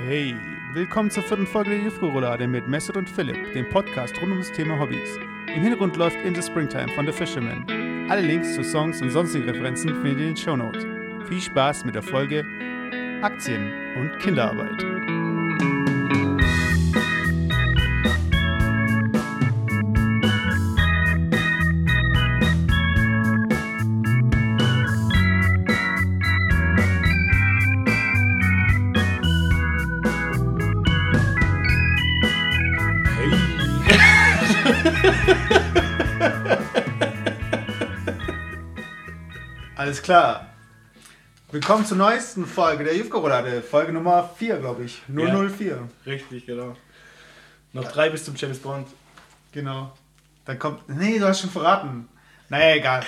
Hey, willkommen zur vierten Folge der Jufko-Roulade mit Mesut und Philipp, dem Podcast rund um das Thema Hobbys. Im Hintergrund läuft In the Springtime von The Fisherman. Alle Links zu Songs und sonstigen Referenzen findet ihr in den Show Notes. Viel Spaß mit der Folge Aktien und Kinderarbeit. Alles klar. Willkommen zur neuesten Folge der Jufko-Roulade. Folge Nummer 4, glaube ich. 004. Richtig, genau. Noch drei bis zum James Bond. Genau. Dann kommt. Nee, du hast schon verraten. Naja, egal.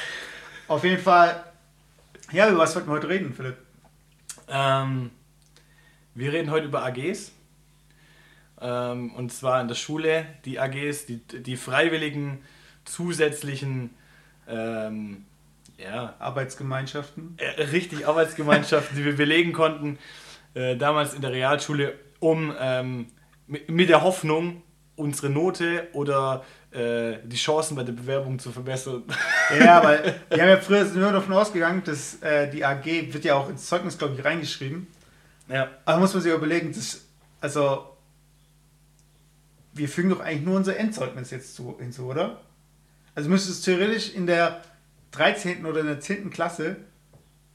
Auf jeden Fall. Ja, über was wollten wir heute reden, Philipp? Ähm, wir reden heute über AGs. Ähm, und zwar in der Schule, die AGs, die, die freiwilligen zusätzlichen ähm, ja, Arbeitsgemeinschaften. äh, richtig Arbeitsgemeinschaften, die wir belegen konnten, äh, damals in der Realschule, um ähm, mit, der Hoffnung, unsere Note oder äh, die Chancen bei der Bewerbung zu verbessern. Ja, weil wir haben ja früher nur davon ausgegangen, dass äh, die AG wird ja auch ins Zeugnis, glaube ich, reingeschrieben. ja. Aber muss man sich überlegen, dass, also, wir fügen doch eigentlich nur unser Endzeugnis jetzt zu, hinzu, oder? Also müsste es theoretisch in der 13. oder in der 10. Klasse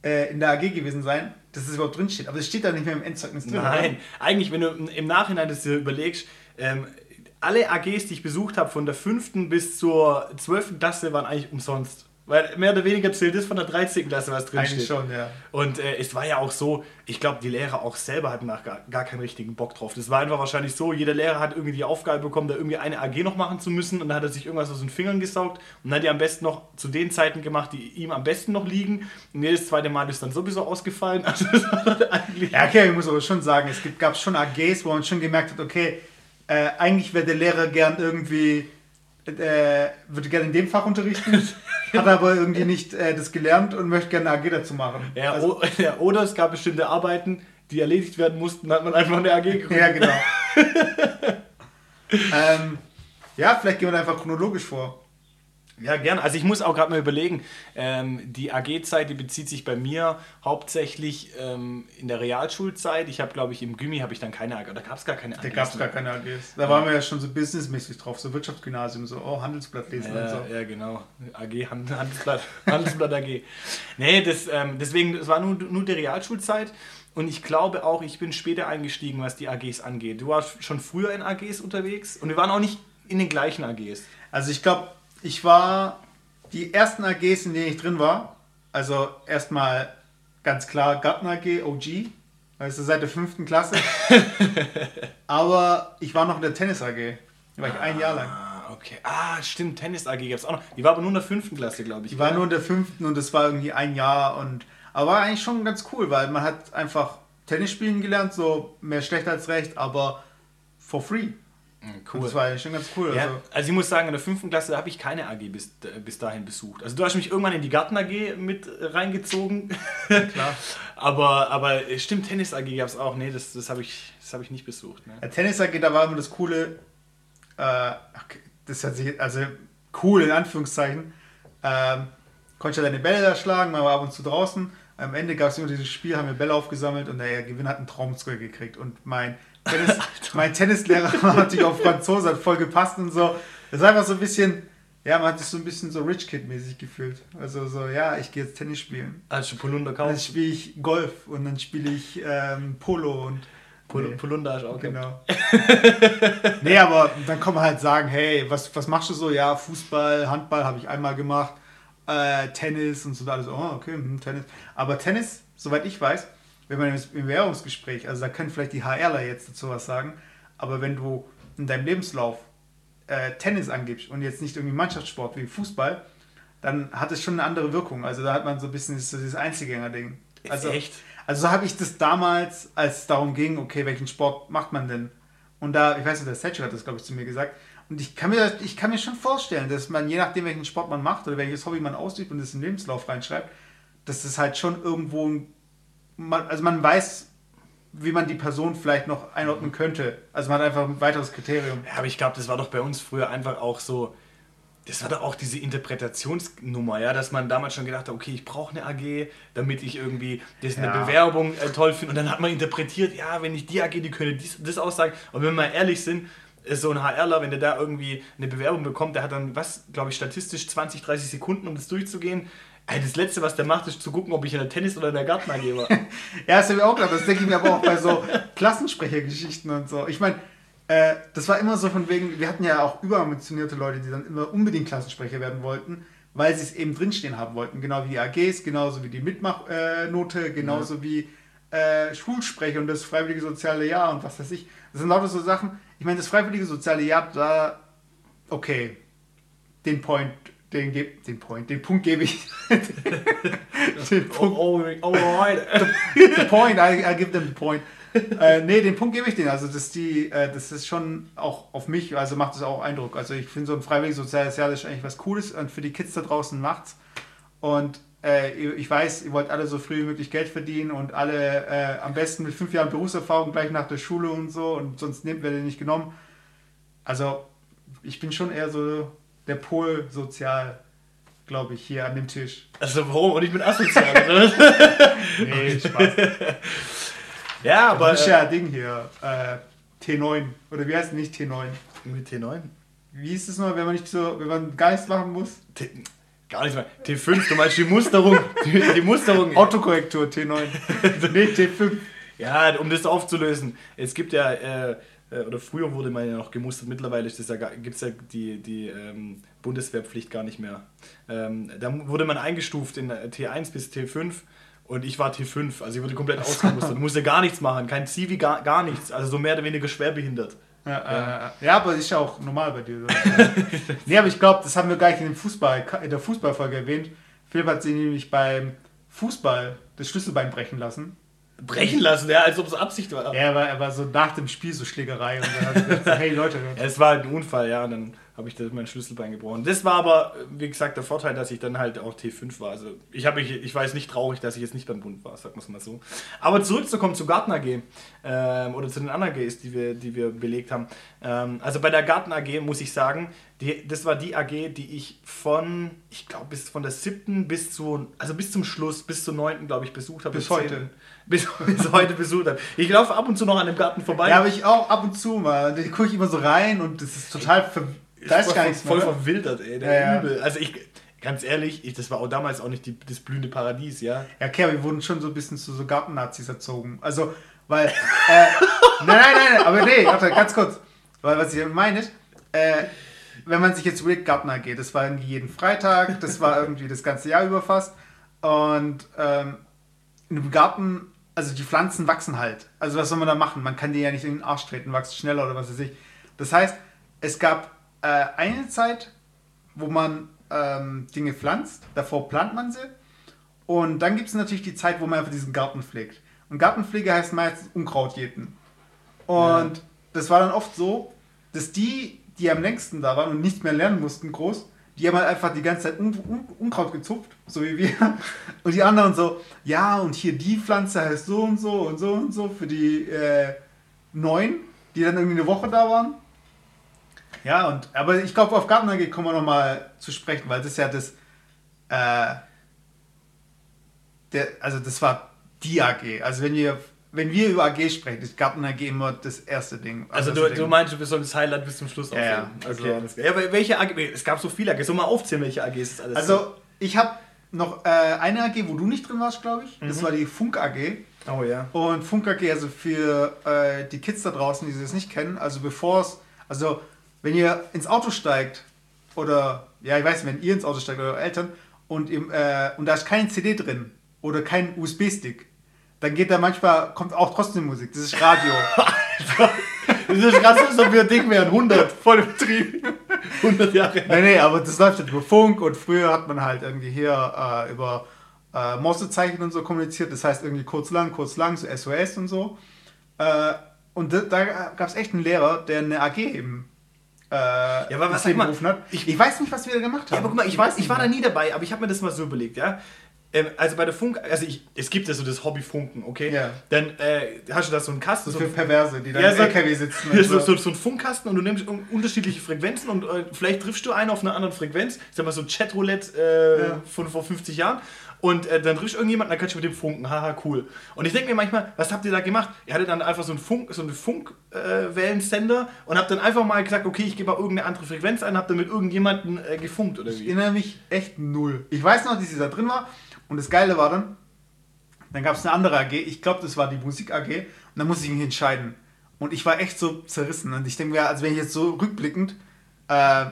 äh, in der AG gewesen sein, dass es überhaupt drinsteht. Aber es steht da nicht mehr im Endzeugnis drin. Nein, eigentlich, wenn du im Nachhinein das dir überlegst, ähm, alle AGs, die ich besucht habe, von der 5. bis zur 12. Klasse, waren eigentlich umsonst. Weil mehr oder weniger zählt das von der 13. Klasse, was drin Eigentlich steht. schon, ja. Und äh, es war ja auch so, ich glaube, die Lehrer auch selber hatten nach gar, gar keinen richtigen Bock drauf. Das war einfach wahrscheinlich so, jeder Lehrer hat irgendwie die Aufgabe bekommen, da irgendwie eine AG noch machen zu müssen und dann hat er sich irgendwas aus den Fingern gesaugt und hat die am besten noch zu den Zeiten gemacht, die ihm am besten noch liegen. Und jedes zweite Mal ist dann sowieso ausgefallen. Also das war dann eigentlich... Ja, okay, ich muss aber schon sagen, es gibt, gab schon AGs, wo man schon gemerkt hat, okay, äh, eigentlich wäre der Lehrer gern irgendwie, äh, würde gerne in dem Fach unterrichten, hat aber irgendwie nicht äh, das gelernt und möchte gerne eine AG dazu machen. Ja, also, oder es gab bestimmte Arbeiten, die erledigt werden mussten, da hat man einfach eine AG gegründet. ja, genau. ähm, ja, vielleicht gehen wir da einfach chronologisch vor. Ja, gerne. Also ich muss auch gerade mal überlegen, ähm, die AG-Zeit, die bezieht sich bei mir hauptsächlich ähm, in der Realschulzeit. Ich habe, glaube ich, im Gymi habe ich dann keine AG, da gab es gar keine AG. Da gab es gar keine AGs. Da waren wir ja schon so businessmäßig drauf, so Wirtschaftsgymnasium, so, oh, Handelsblatt lesen und Ja, so. ja, genau. AG, Hand, Handelsblatt, Handelsblatt AG. Nee, das, ähm, deswegen, es war nur, nur die Realschulzeit. Und ich glaube auch, ich bin später eingestiegen, was die AGs angeht. Du warst schon früher in AGs unterwegs und wir waren auch nicht in den gleichen AGs. Also ich glaube, ich war die ersten AGs, in denen ich drin war, also erstmal ganz klar Garten AG, OG, also seit der fünften Klasse. Aber ich war noch in der Tennis AG. Da war ich ein Jahr lang. Ah, okay. Ah, stimmt, Tennis AG gab es auch noch. Die war aber nur in der fünften Klasse, glaube ich. Ich war nur in der fünften und das war irgendwie ein Jahr und aber war eigentlich schon ganz cool, weil man hat einfach Tennis spielen gelernt, so mehr schlecht als recht, aber for free. Mhm, Und das war eigentlich schon ganz cool. Ja, Also, also ich muss sagen, in der fünften Klasse habe ich keine AG bis, äh, bis dahin besucht. Also du hast mich irgendwann in die Garten AG mit äh, reingezogen. klar. aber, aber äh, stimmt, Tennis AG gab es auch. Nee, das, das habe ich, das hab ich nicht besucht. Ne? Ja, Tennis AG, da war immer das Coole, äh, das hat sich, also cool in Anführungszeichen, ähm, konntest ja deine Bälle da schlagen, man war ab und zu draußen. Am Ende gab es immer dieses Spiel, haben wir Bälle aufgesammelt und der Gewinner hat einen Traumscore gekriegt. Und mein, Tennis, mein Tennislehrer war natürlich auf Franzose, hat voll gepasst und so. Das ist einfach so ein bisschen, ja, man hat sich so ein bisschen so Rich Kid-mäßig gefühlt. Also so, ja, ich gehe jetzt Tennis spielen. Also Polunder Dann kaufen. spiele ich Golf und dann spiele ich ähm, Polo und Pol Nee. Polunder du auch. Genau. nee, aber dann kann man halt sagen, hey, was, was machst du so? Ja, Fußball, Handball habe ich einmal gemacht, äh, Tennis und so alles. Oh, okay, hm, Tennis. Aber Tennis, soweit ich weiß, wenn man im Bewerbungsgespräch, also da können vielleicht die HRler jetzt dazu was sagen, aber wenn du in deinem Lebenslauf äh, Tennis angibst und jetzt nicht irgendwie Mannschaftssport wie Fußball, dann hat es schon eine andere Wirkung. Also da hat man so ein bisschen so dieses Einzelgänger-Ding. Also, echt? also so habe ich das damals, als es darum ging, okay, welchen Sport macht man denn? Und da, ich weiß nicht, der Thatcher hat das, glaube ich, zu mir gesagt. Und ich kann, mir, ich kann mir schon vorstellen, dass man, je nachdem, welchen Sport man macht oder welches Hobby man ausübt und das im Lebenslauf reinschreibt, dass das halt schon irgendwo, ein- man, also man weiß, wie man die Person vielleicht noch einordnen könnte. Also man hat einfach ein weiteres Kriterium. Ja, aber ich glaube, das war doch bei uns früher einfach auch so, das war doch auch diese Interpretationsnummer, ja, dass man damals schon gedacht hat, okay, ich brauche eine AG, damit ich irgendwie das eine Ja. Bewerbung äh, toll finde. Und dann hat man interpretiert, ja, wenn ich die AG, die könnte dies, das aussagen. Und wenn wir mal ehrlich sind, ist so ein HRler, wenn der da irgendwie eine Bewerbung bekommt, der hat dann, was, glaube ich, statistisch 20, 30 Sekunden, um das durchzugehen. Das Letzte, was der macht, ist zu gucken, ob ich in der Tennis- oder in der Garten AG war. Ja, das habe ich auch gedacht. Das denke ich mir aber auch bei so Klassensprechergeschichten und so. Ich meine, äh, das war immer so von wegen, wir hatten ja auch überambitionierte Leute, die dann immer unbedingt Klassensprecher werden wollten, weil sie es eben drinstehen haben wollten. Genau wie die AGs, genauso wie die Mitmachnote, genauso wie äh, Schulsprecher und das freiwillige soziale Jahr und was weiß ich. Das sind lauter so Sachen. Ich meine, das freiwillige soziale Jahr, da, okay, den Point, den, ge- den Point, den Punkt gebe ich. den Punkt oh, oh, alright. the point, I, I give them the point. äh, nee, den Punkt gebe ich denen. Also, das, die, äh, das ist schon auch auf mich, also macht es auch Eindruck. Also, ich finde so ein freiwilliges soziales Jahr das ist eigentlich was Cooles und für die Kids da draußen macht's. Und äh, ihr- ich weiß, ihr wollt alle so früh wie möglich Geld verdienen und alle äh, am besten mit fünf Jahren Berufserfahrung gleich nach der Schule und so und sonst nehmt ihr den nicht genommen. Also, ich bin schon eher so der Pol sozial, glaube ich, hier an dem Tisch. Also warum? Und ich bin asozial. oder? Nee, Spaß. ja, Aber das ist äh, ja Ding hier. Äh, T9. Oder wie heißt es nicht T9? mit T9. Wie ist es noch, wenn man nicht so, wenn man Geist machen muss? T gar nicht mehr. T5, du meinst die Musterung. Die, die Musterung. Autokorrektur T9. nee, T5. Ja, um das aufzulösen. Es gibt ja, äh, äh, oder früher wurde man ja noch gemustert, mittlerweile ist das ja, gibt es ja die, die ähm, Bundeswehrpflicht gar nicht mehr. Ähm, da wurde man eingestuft in äh, T1 bis T5 und ich war T5, also ich wurde komplett ausgemustert. musste gar nichts machen, kein Zivi, gar, gar nichts, also so mehr oder weniger schwerbehindert. Ja, äh, ja, aber ist ja auch normal bei dir. Nee, aber ich glaube, das haben wir gar nicht in, dem Fußball, in der Fußballfolge erwähnt. Philipp hat sich nämlich beim Fußball das Schlüsselbein brechen lassen. Brechen lassen, ja, als ob es Absicht war. Er war, er war so nach dem Spiel so Schlägerei und dann hat er gesagt, hey Leute, Ja, es war halt ein Unfall, ja, und dann habe ich mein Schlüsselbein gebrochen. Das war aber, wie gesagt, der Vorteil, dass ich dann halt auch T5 war. Also ich, hab mich, ich war jetzt nicht traurig, dass ich jetzt nicht beim Bund war, sagen wir es mal so. Aber zurückzukommen zu Garten AG ähm, oder zu den anderen AGs, die wir, die wir belegt haben. Ähm, also bei der Garten AG muss ich sagen, die, das war die AG, die ich von, ich glaube, bis von der siebten bis zu, also bis zum Schluss, bis zur neunten, glaube ich, besucht habe. Bis heute. zehnten. Bis, bis heute besucht habe. Ich laufe ab und zu noch an dem Garten vorbei. Ja, aber ich auch ab und zu mal. Da gucke ich immer so rein und das ist total ver Da ist voll, gar nichts voll mehr. verwildert, ey. Der Ja. Übel. Also ich, ganz ehrlich, ich, das war auch damals auch nicht die, das blühende Paradies, ja. Ja, okay, aber wir wurden schon so ein bisschen zu so Gartennazis erzogen. Also, weil. Äh, nein, nein, nein, aber nee, warte, ganz kurz. Weil, was ich damit meine, ist, äh, wenn man sich jetzt überlegt, Gartner geht, das war irgendwie jeden Freitag, das war irgendwie das ganze Jahr über fast. Und ähm, in einem Garten, also die Pflanzen wachsen halt. Also, was soll man da machen? Man kann die ja nicht in den Arsch treten, wachsen schneller oder was weiß ich. Das heißt, es gab äh, eine Zeit, wo man ähm, Dinge pflanzt, davor plant man sie. Und dann gibt es natürlich die Zeit, wo man einfach diesen Garten pflegt. Und Gartenpflege heißt meistens Unkraut jäten. Und das war dann oft so, dass die, die am längsten da waren und nichts mehr lernen mussten, groß, die haben halt einfach die ganze Zeit Un Un Unkraut gezupft, so wie wir. Und die anderen so, ja, und hier die Pflanze heißt so und so und so und so für die äh, neun, die dann irgendwie eine Woche da waren. Ja, und aber ich glaube, auf Garten kommen wir nochmal zu sprechen, weil das ja das, äh, der, also das war die AG. Also wenn wir, wenn wir über AG sprechen, ist Garten AG immer das erste Ding. Also das du, Ding. du meinst, du sollst das Highlight bis zum Schluss Ja, ja, aufheben. Also, okay. ja, aber welche AG? Es gab so viele AGs. Soll mal aufzählen, welche AGs es alles Also ich habe noch äh, eine AG, wo du nicht drin warst, glaube ich. Das Mhm. war die Funk AG. sind. Oh ja. Und Funk AG, also für äh, die Kids da draußen, die das nicht kennen, also bevor es, also wenn ihr ins Auto steigt oder, ja, ich weiß nicht, wenn ihr ins Auto steigt oder eure Eltern und, im, äh, und da ist keine CD drin oder kein USB-Stick, dann geht da manchmal, kommt auch trotzdem Musik. Das ist Radio. Das ist so, als ob wir Ding wären. 100. Voll im Betrieb. 100 Jahre. nee, nee, aber das läuft halt über Funk und früher hat man halt irgendwie hier äh, über äh, Morsezeichen und so kommuniziert. Das heißt irgendwie kurz lang, kurz lang, so SOS und so. Äh, und da, da gab es echt einen Lehrer, der eine AG eben äh, aber was sag mal, hat. ich- Ich, weiß nicht, was wir da gemacht haben. Ja, aber guck mal, ich, weiß, ich war da nie dabei, aber ich habe mir das mal so überlegt, ja. Ähm, also bei der Funk, also ich, es gibt ja so das Hobby Funken, okay? Ja. Dann äh, hast du da so einen Kasten, so Für Perverse, die dann Ja, im so- LKW sitzen. Ja, so, so, so ein Funkkasten und du nimmst un- unterschiedliche Frequenzen und äh, vielleicht triffst du einen auf einer anderen Frequenz. Ich sag mal so Chatroulette äh, Ja. von vor 50 Jahren. Und äh, dann triffst du irgendjemanden, dann kannst du mit dem funken. Haha, cool. Und ich denke mir manchmal, was habt ihr da gemacht? Ihr hattet dann einfach so einen Funk, so einen Funkwellensender äh, und habt dann einfach mal gesagt, okay, ich gebe mal irgendeine andere Frequenz ein, habt dann mit irgendjemanden äh, gefunkt oder Ich wie? erinnere mich echt null. Ich weiß noch, dass sie da drin war und das Geile war dann, dann gab es eine andere AG, ich glaube, das war die Musik AG und dann musste ich mich entscheiden. Und ich war echt so zerrissen und ich denke mir, also wenn ich jetzt so rückblickend, äh,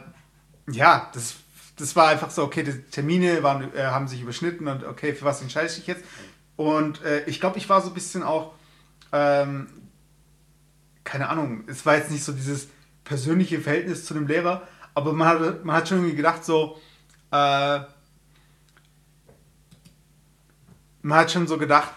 ja, das, das war einfach so, okay, die Termine waren, äh, haben sich überschnitten und okay, für was entscheide ich jetzt? Und äh, ich glaube, ich war so ein bisschen auch, ähm, keine Ahnung, es war jetzt nicht so dieses persönliche Verhältnis zu dem Lehrer, aber man hat, man hat schon gedacht, so, äh, man hat schon so gedacht,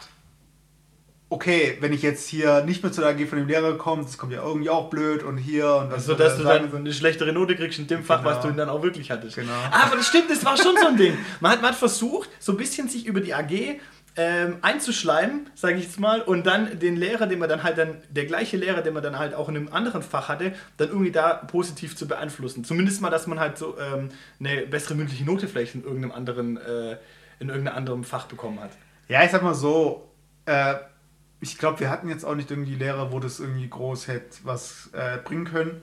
okay, wenn ich jetzt hier nicht mehr zur AG von dem Lehrer komme, das kommt ja irgendwie auch blöd und hier und was Also, dass du dann eine schlechtere Note kriegst in dem Fach, Genau. was du dann auch wirklich hattest. Genau. Aber das stimmt, das war schon so ein Ding. Man hat, man hat versucht, so ein bisschen sich über die AG ähm, einzuschleimen, sage ich jetzt mal, und dann den Lehrer, den man dann halt dann, der gleiche Lehrer, den man dann halt auch in einem anderen Fach hatte, dann irgendwie da positiv zu beeinflussen. Zumindest mal, dass man halt so ähm, eine bessere mündliche Note vielleicht in irgendeinem anderen, äh, in irgendeinem anderen Fach bekommen hat. Ja, ich sag mal so, äh, ich glaube, wir hatten jetzt auch nicht irgendwie Lehrer, wo das irgendwie groß hätte was äh, bringen können.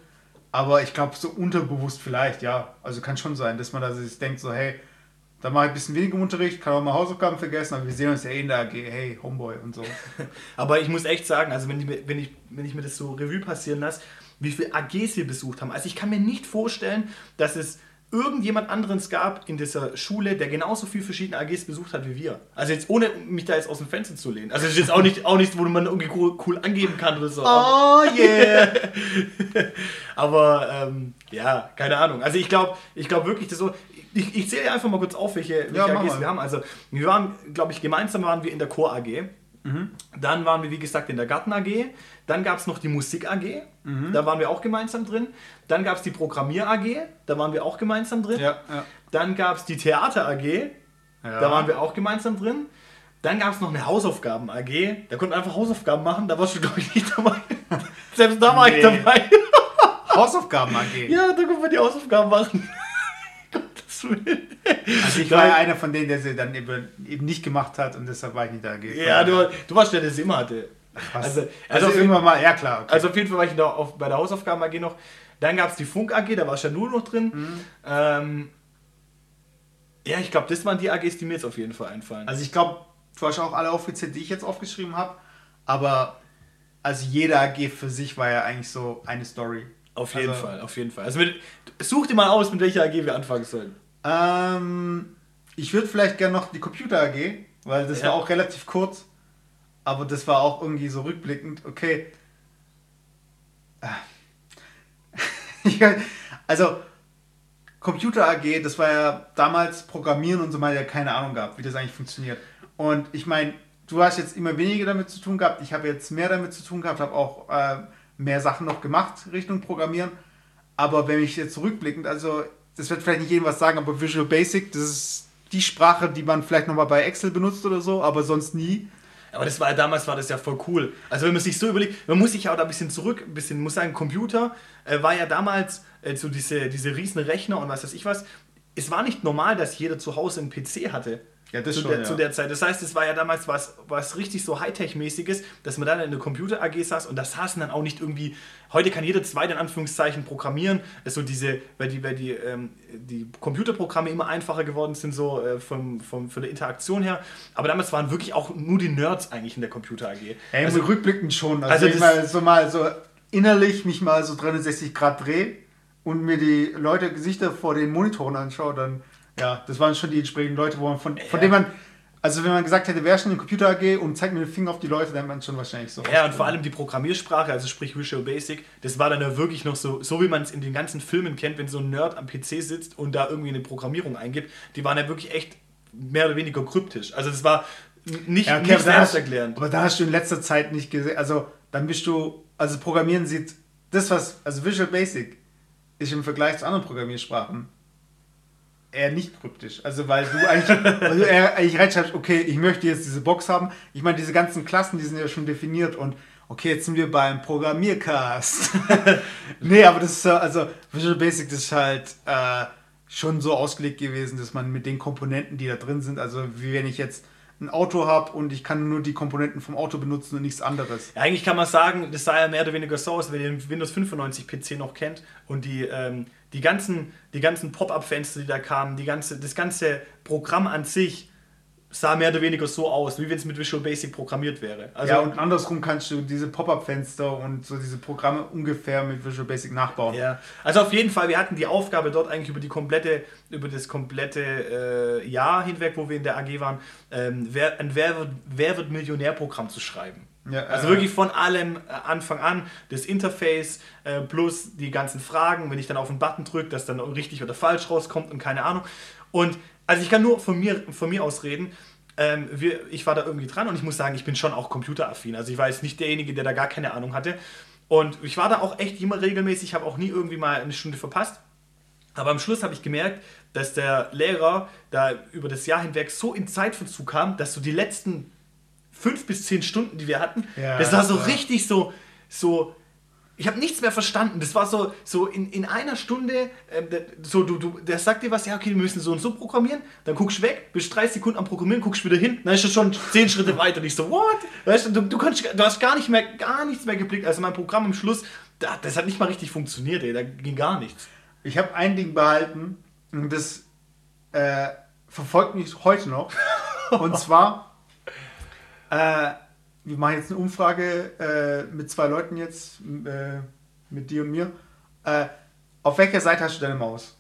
Aber ich glaube, so unterbewusst vielleicht, ja. Also kann schon sein, dass man da sich denkt, so, hey, da mache ich ein bisschen weniger Unterricht, kann auch mal Hausaufgaben vergessen, aber wir sehen uns ja eh in der AG, hey, Homeboy und so. Aber ich muss echt sagen, also wenn ich, wenn ich, wenn ich mir das so Revue passieren lasse, wie viele AGs wir besucht haben. Also ich kann mir nicht vorstellen, dass es irgendjemand anderen gab in dieser Schule, der genauso viele verschiedene AGs besucht hat wie wir. Also jetzt ohne mich da jetzt aus dem Fenster zu lehnen. Also es ist jetzt auch nicht, auch nichts, wo man irgendwie cool, cool angeben kann oder so. Oh yeah! Aber ähm, ja, keine Ahnung. Also ich glaube ich glaub wirklich, das so. Ich, ich zähle einfach mal kurz auf, welche, welche Ja, AGs wir haben. Also wir waren, glaube ich, gemeinsam waren wir in der Chor AG. Mhm. Dann waren wir, wie gesagt, in der Garten AG. Dann gab es noch die Musik AG. Mhm. Da waren wir auch gemeinsam drin. Dann gab es die Programmier AG. Da waren wir auch gemeinsam drin. ja, ja. Dann gab es die Theater AG. Ja. Da waren wir auch gemeinsam drin. Dann gab es noch eine Hausaufgaben AG. Da konnten wir einfach Hausaufgaben machen. Da warst du, glaube ich, nicht dabei. Selbst da war ich Nee. dabei. Hausaufgaben AG. Ja, da konnten wir die Hausaufgaben machen. Gottes Willen. Also ich war ja einer von denen, der sie dann eben, nicht gemacht hat und deshalb war ich nicht da. Ja, du, du warst der, der es immer hatte. Was? Also, Also, also, auf jeden, irgendwann mal, ja klar. Okay. also auf jeden Fall war ich da auf, bei der Hausaufgaben AG noch. Dann gab es die Funk AG, da war ich ja nur noch drin. Mhm. Ähm, ja, ich glaube, das waren die AGs, die mir jetzt auf jeden Fall einfallen. Also ich glaube, du hast auch alle aufgezählt, die ich jetzt aufgeschrieben habe. Aber also jeder AG für sich war ja eigentlich so eine Story. auf jeden also- Fall, auf jeden Fall. Also mit, such dir mal aus, mit welcher AG wir anfangen sollen. Ähm, ich würde vielleicht gerne noch die Computer AG, weil das Ja. war auch relativ kurz. Aber das war auch irgendwie so rückblickend. Okay. Ja, also Computer AG, das war ja damals Programmieren und so mal ja keine Ahnung gehabt, wie das eigentlich funktioniert. Und ich meine, du hast jetzt immer weniger damit zu tun gehabt. Ich habe jetzt mehr damit zu tun gehabt, habe auch äh, mehr Sachen noch gemacht Richtung Programmieren. Aber wenn ich jetzt zurückblickend, also das wird vielleicht nicht jedem was sagen, aber Visual Basic, das ist die Sprache, die man vielleicht nochmal bei Excel benutzt oder so, aber sonst nie. Aber das war damals war das ja voll cool. Also wenn man sich so überlegt, man muss sich ja auch da ein bisschen zurück, ein bisschen, muss sagen, Computer äh, war ja damals äh, so diese, diese riesen Rechner und was weiß ich was. Es war nicht normal, dass jeder zu Hause einen PC hatte. Ja, das zu, schon, der, ja. zu der Zeit. Das heißt, es war ja damals was, was richtig so Hightech-mäßiges, dass man dann in der Computer-AG saß und da saßen dann auch nicht irgendwie, heute kann jeder zweite in Anführungszeichen programmieren, so diese, weil die, weil die, ähm, die Computerprogramme immer einfacher geworden sind, so äh, vom, vom, von der Interaktion her. Aber damals waren wirklich auch nur die Nerds eigentlich in der Computer-AG. Ey, also rückblickend schon. Also, Also wenn ich mal so mal so innerlich mich mal so 360 Grad drehe und mir die Leute Gesichter vor den Monitoren anschaue, dann ja, das waren schon die entsprechenden Leute, wo man von, von denen man, also wenn man gesagt hätte, wer ist schon in der Computer AG und zeigt mir den Finger auf die Leute, dann hätte man schon wahrscheinlich so. Ja, und vor allem die Programmiersprache, also sprich Visual Basic, das war dann ja wirklich noch so, so wie man es in den ganzen Filmen kennt, wenn so ein Nerd am PC sitzt und da irgendwie eine Programmierung eingibt, die waren ja wirklich echt mehr oder weniger kryptisch. Also das war nicht, Ja, okay, nicht selbsterklärend. aber da hast du in letzter Zeit nicht gesehen, also dann bist du, also Programmieren sieht, das was, also Visual Basic ist im Vergleich zu anderen Programmiersprachen eher nicht kryptisch. Also weil du eigentlich, weil du eher eigentlich reinschreibst, okay, ich möchte jetzt diese Box haben. Ich meine, diese ganzen Klassen, die sind ja schon definiert und okay, jetzt sind wir beim Programmiercast. nee, aber das ist also Visual Basic das ist halt äh, schon so ausgelegt gewesen, dass man mit den Komponenten, die da drin sind, also wie wenn ich jetzt ein Auto habe und ich kann nur die Komponenten vom Auto benutzen und nichts anderes. Ja, eigentlich kann man sagen, das sah ja mehr oder weniger so aus, wenn ihr den Windows 95 PC noch kennt und die, ähm, die ganzen, die ganzen Pop-Up-Fenster, die da kamen, die ganze, das ganze Programm an sich sah mehr oder weniger so aus, wie wenn es mit Visual Basic programmiert wäre. Also ja, und andersrum kannst du diese Pop-Up-Fenster und so diese Programme ungefähr mit Visual Basic nachbauen. Ja, also auf jeden Fall, wir hatten die Aufgabe dort eigentlich über die komplette, über das komplette äh, Jahr hinweg, wo wir in der AG waren, ähm, wer, ein Wer wird, Wer wird Millionär-Programm zu schreiben. Ja, also äh, wirklich von allem äh, Anfang an, das Interface äh, plus die ganzen Fragen, wenn ich dann auf einen Button drücke, dass dann richtig oder falsch rauskommt und keine Ahnung. Und also ich kann nur von mir, von mir aus reden. Ähm, wir, ich war da irgendwie dran und ich muss sagen, ich bin schon auch computeraffin. Also ich war jetzt nicht derjenige, der da gar keine Ahnung hatte. Und ich war da auch echt immer regelmäßig, habe auch nie irgendwie mal eine Stunde verpasst. Aber am Schluss habe ich gemerkt, dass der Lehrer da über das Jahr hinweg so in Zeitverzug kam, dass so die letzten fünf bis zehn Stunden, die wir hatten, ja, das war so ja. richtig so, so ich habe nichts mehr verstanden. Das war so, so in, in einer Stunde, äh, so du, du, der sagt dir was, ja, okay, wir müssen so und so programmieren, dann guckst du weg, bist 30 Sekunden am Programmieren, guckst wieder hin, dann ist das schon 10 Schritte weiter. Und ich so, what? Weißt du, du, du, kannst, du hast gar nicht mehr, gar nichts mehr geblickt. Also mein Programm am Schluss, das hat nicht mal richtig funktioniert, ey, da ging gar nichts. Ich habe ein Ding behalten und das äh, verfolgt mich heute noch. und zwar, äh, wir machen jetzt eine Umfrage äh, mit zwei Leuten jetzt, äh, mit dir und mir. Äh, auf welcher Seite hast du deine Maus?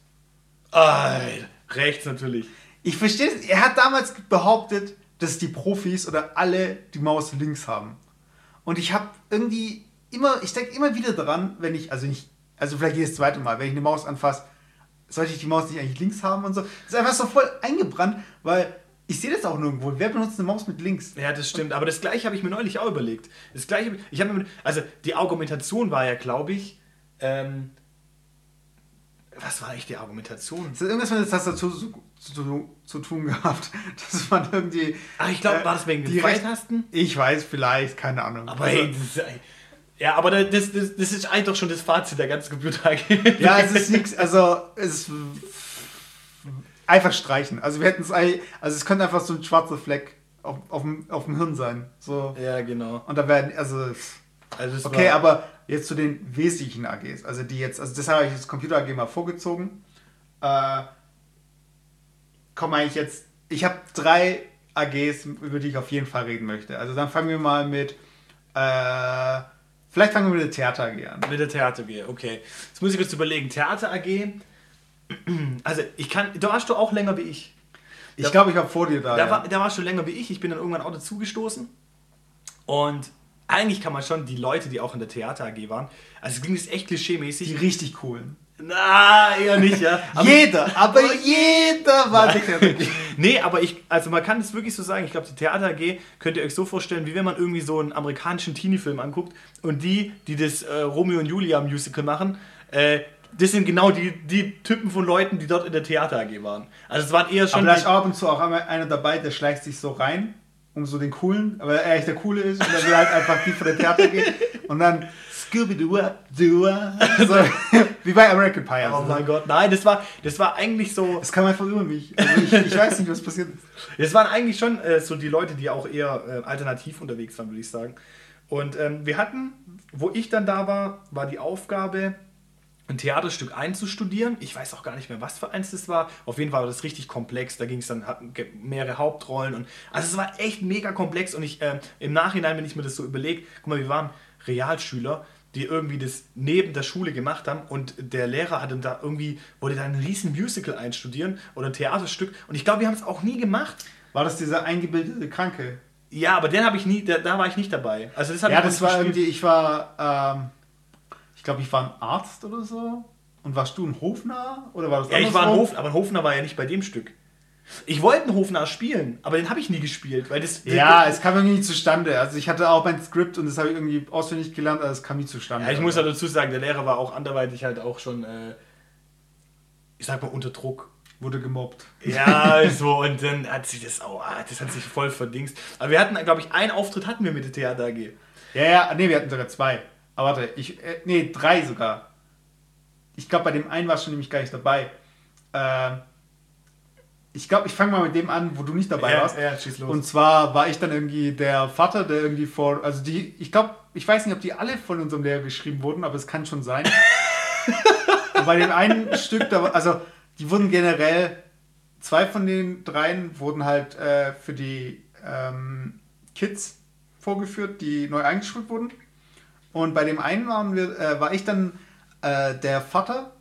Alter, rechts natürlich. Ich verstehe es. Er hat damals behauptet, dass die Profis oder alle die Maus links haben. Und ich habe irgendwie immer, ich denke immer wieder daran, wenn ich, also nicht, also vielleicht jedes zweite Mal, wenn ich eine Maus anfasse, sollte ich die Maus nicht eigentlich links haben und so. Das ist einfach so voll eingebrannt, weil ich sehe das auch nirgendwo. Wer benutzt eine Maus mit links? Ja, das stimmt. Aber das gleiche habe ich mir neulich auch überlegt. Das gleiche, ich habe mir, also die Argumentation war ja, glaube ich, ähm, was war eigentlich die Argumentation? Es hat irgendwas mit der Tastatur zu, zu, zu, tun gehabt, dass man irgendwie. Ach, ich glaube, äh, war das wegen den Pfeiltasten? Ich weiß, vielleicht, keine Ahnung. Aber also, hey, das, ja, aber das, das, das ist eigentlich doch schon das Fazit der ganzen Computer. ja, es ist nichts, also es Einfach streichen. Also wir hätten es also es könnte einfach so ein schwarzer Fleck auf, auf, dem, auf dem Hirn sein. So. Ja, genau. Und da werden, also. also okay, aber jetzt zu den wesentlichen AGs. Also die jetzt, also das habe ich das Computer AG mal vorgezogen. Äh, komm eigentlich jetzt. Ich habe drei AGs, über die ich auf jeden Fall reden möchte. Also dann fangen wir mal mit. Äh, vielleicht fangen wir mit der Theater AG an. Mit der Theater AG, okay. Jetzt muss ich kurz überlegen. Theater AG also ich kann, da warst du auch länger wie ich. Ich glaube, ich habe vor dir da. Da, ja. war, da warst du länger wie ich. Ich bin dann irgendwann auch dazugestoßen. Und eigentlich kann man schon die Leute, die auch in der Theater AG waren, also es ging jetzt echt klischee-mäßig. Die richtig coolen. Na, eher nicht, ja. Aber jeder, aber jeder war AG. nee, aber ich, also man kann es wirklich so sagen, ich glaube, die Theater AG könnt ihr euch so vorstellen, wie wenn man irgendwie so einen amerikanischen Teenie-Film anguckt und die, die das äh, Romeo und Julia Musical machen, äh, das sind genau die, die Typen von Leuten, die dort in der Theater AG waren. Also es waren eher schon. Aber ist ab und zu auch einer dabei, der schleicht sich so rein, um so den coolen, aber er echt der coole ist und dann will halt einfach die von der Theater gehen und dann Scooby-Doo, so, wie bei American Pie. Also. Oh mein Gott, nein, das war, das war eigentlich so. Das kam einfach über mich. Also ich, ich weiß nicht, was passiert ist. Das waren eigentlich schon äh, so die Leute, die auch eher äh, alternativ unterwegs waren, würde ich sagen. Und ähm, wir hatten, wo ich dann da war, war die Aufgabe, ein Theaterstück einzustudieren. Ich weiß auch gar nicht mehr, was für eins das war. Auf jeden Fall war das richtig komplex. Da ging es dann, mehrere Hauptrollen. Und, also es war echt mega komplex. Und ich äh, im Nachhinein, wenn ich mir das so überlege, guck mal, wir waren Realschüler, die irgendwie das neben der Schule gemacht haben und der Lehrer hatte da irgendwie, wollte da ein riesen Musical einstudieren oder ein Theaterstück. Und ich glaube, wir haben es auch nie gemacht. War das dieser eingebildete Kranke? Ja, aber den habe ich nie, da, da, war ich nicht dabei. Also das ja, das war irgendwie, ich war. Ähm ich glaube, ich war ein Arzt oder so. Und warst du ein Hofner? Oder war das Ja, ich war ein Hofner, aber ein Hofner war ja nicht bei dem Stück. Ich wollte einen Hofner spielen, aber den habe ich nie gespielt. Weil das, ja, es kam irgendwie nie zustande. Also ich hatte auch mein Skript und das habe ich irgendwie auswendig gelernt, aber es kam nie zustande. Ja, ich muss ja dazu sagen, der Lehrer war auch anderweitig halt auch schon, äh, ich sag mal, unter Druck. wurde gemobbt. Ja, so, und dann hat sich das auch, ah, das hat sich voll verdingst. Aber wir hatten, glaube ich, einen Auftritt hatten wir mit der Theater AG. Ja, ja, nee, wir hatten sogar zwei. Aber warte, ich, äh, nee, drei sogar. Ich glaube, bei dem einen warst du nämlich gar nicht dabei. Äh, ich glaube, ich fange mal mit dem an, wo du nicht dabei Ja, warst. ja, schieß los. Und zwar war ich dann irgendwie der Vater, der irgendwie vor, also die, ich glaube, ich weiß nicht, ob die alle von unserem Lehrer geschrieben wurden, aber es kann schon sein. Bei dem einen Stück, da, also die wurden generell, zwei von den dreien wurden halt äh, für die ähm, Kids vorgeführt, die neu eingeschult wurden. Und bei dem einen waren wir, äh, war ich dann äh, der Vater,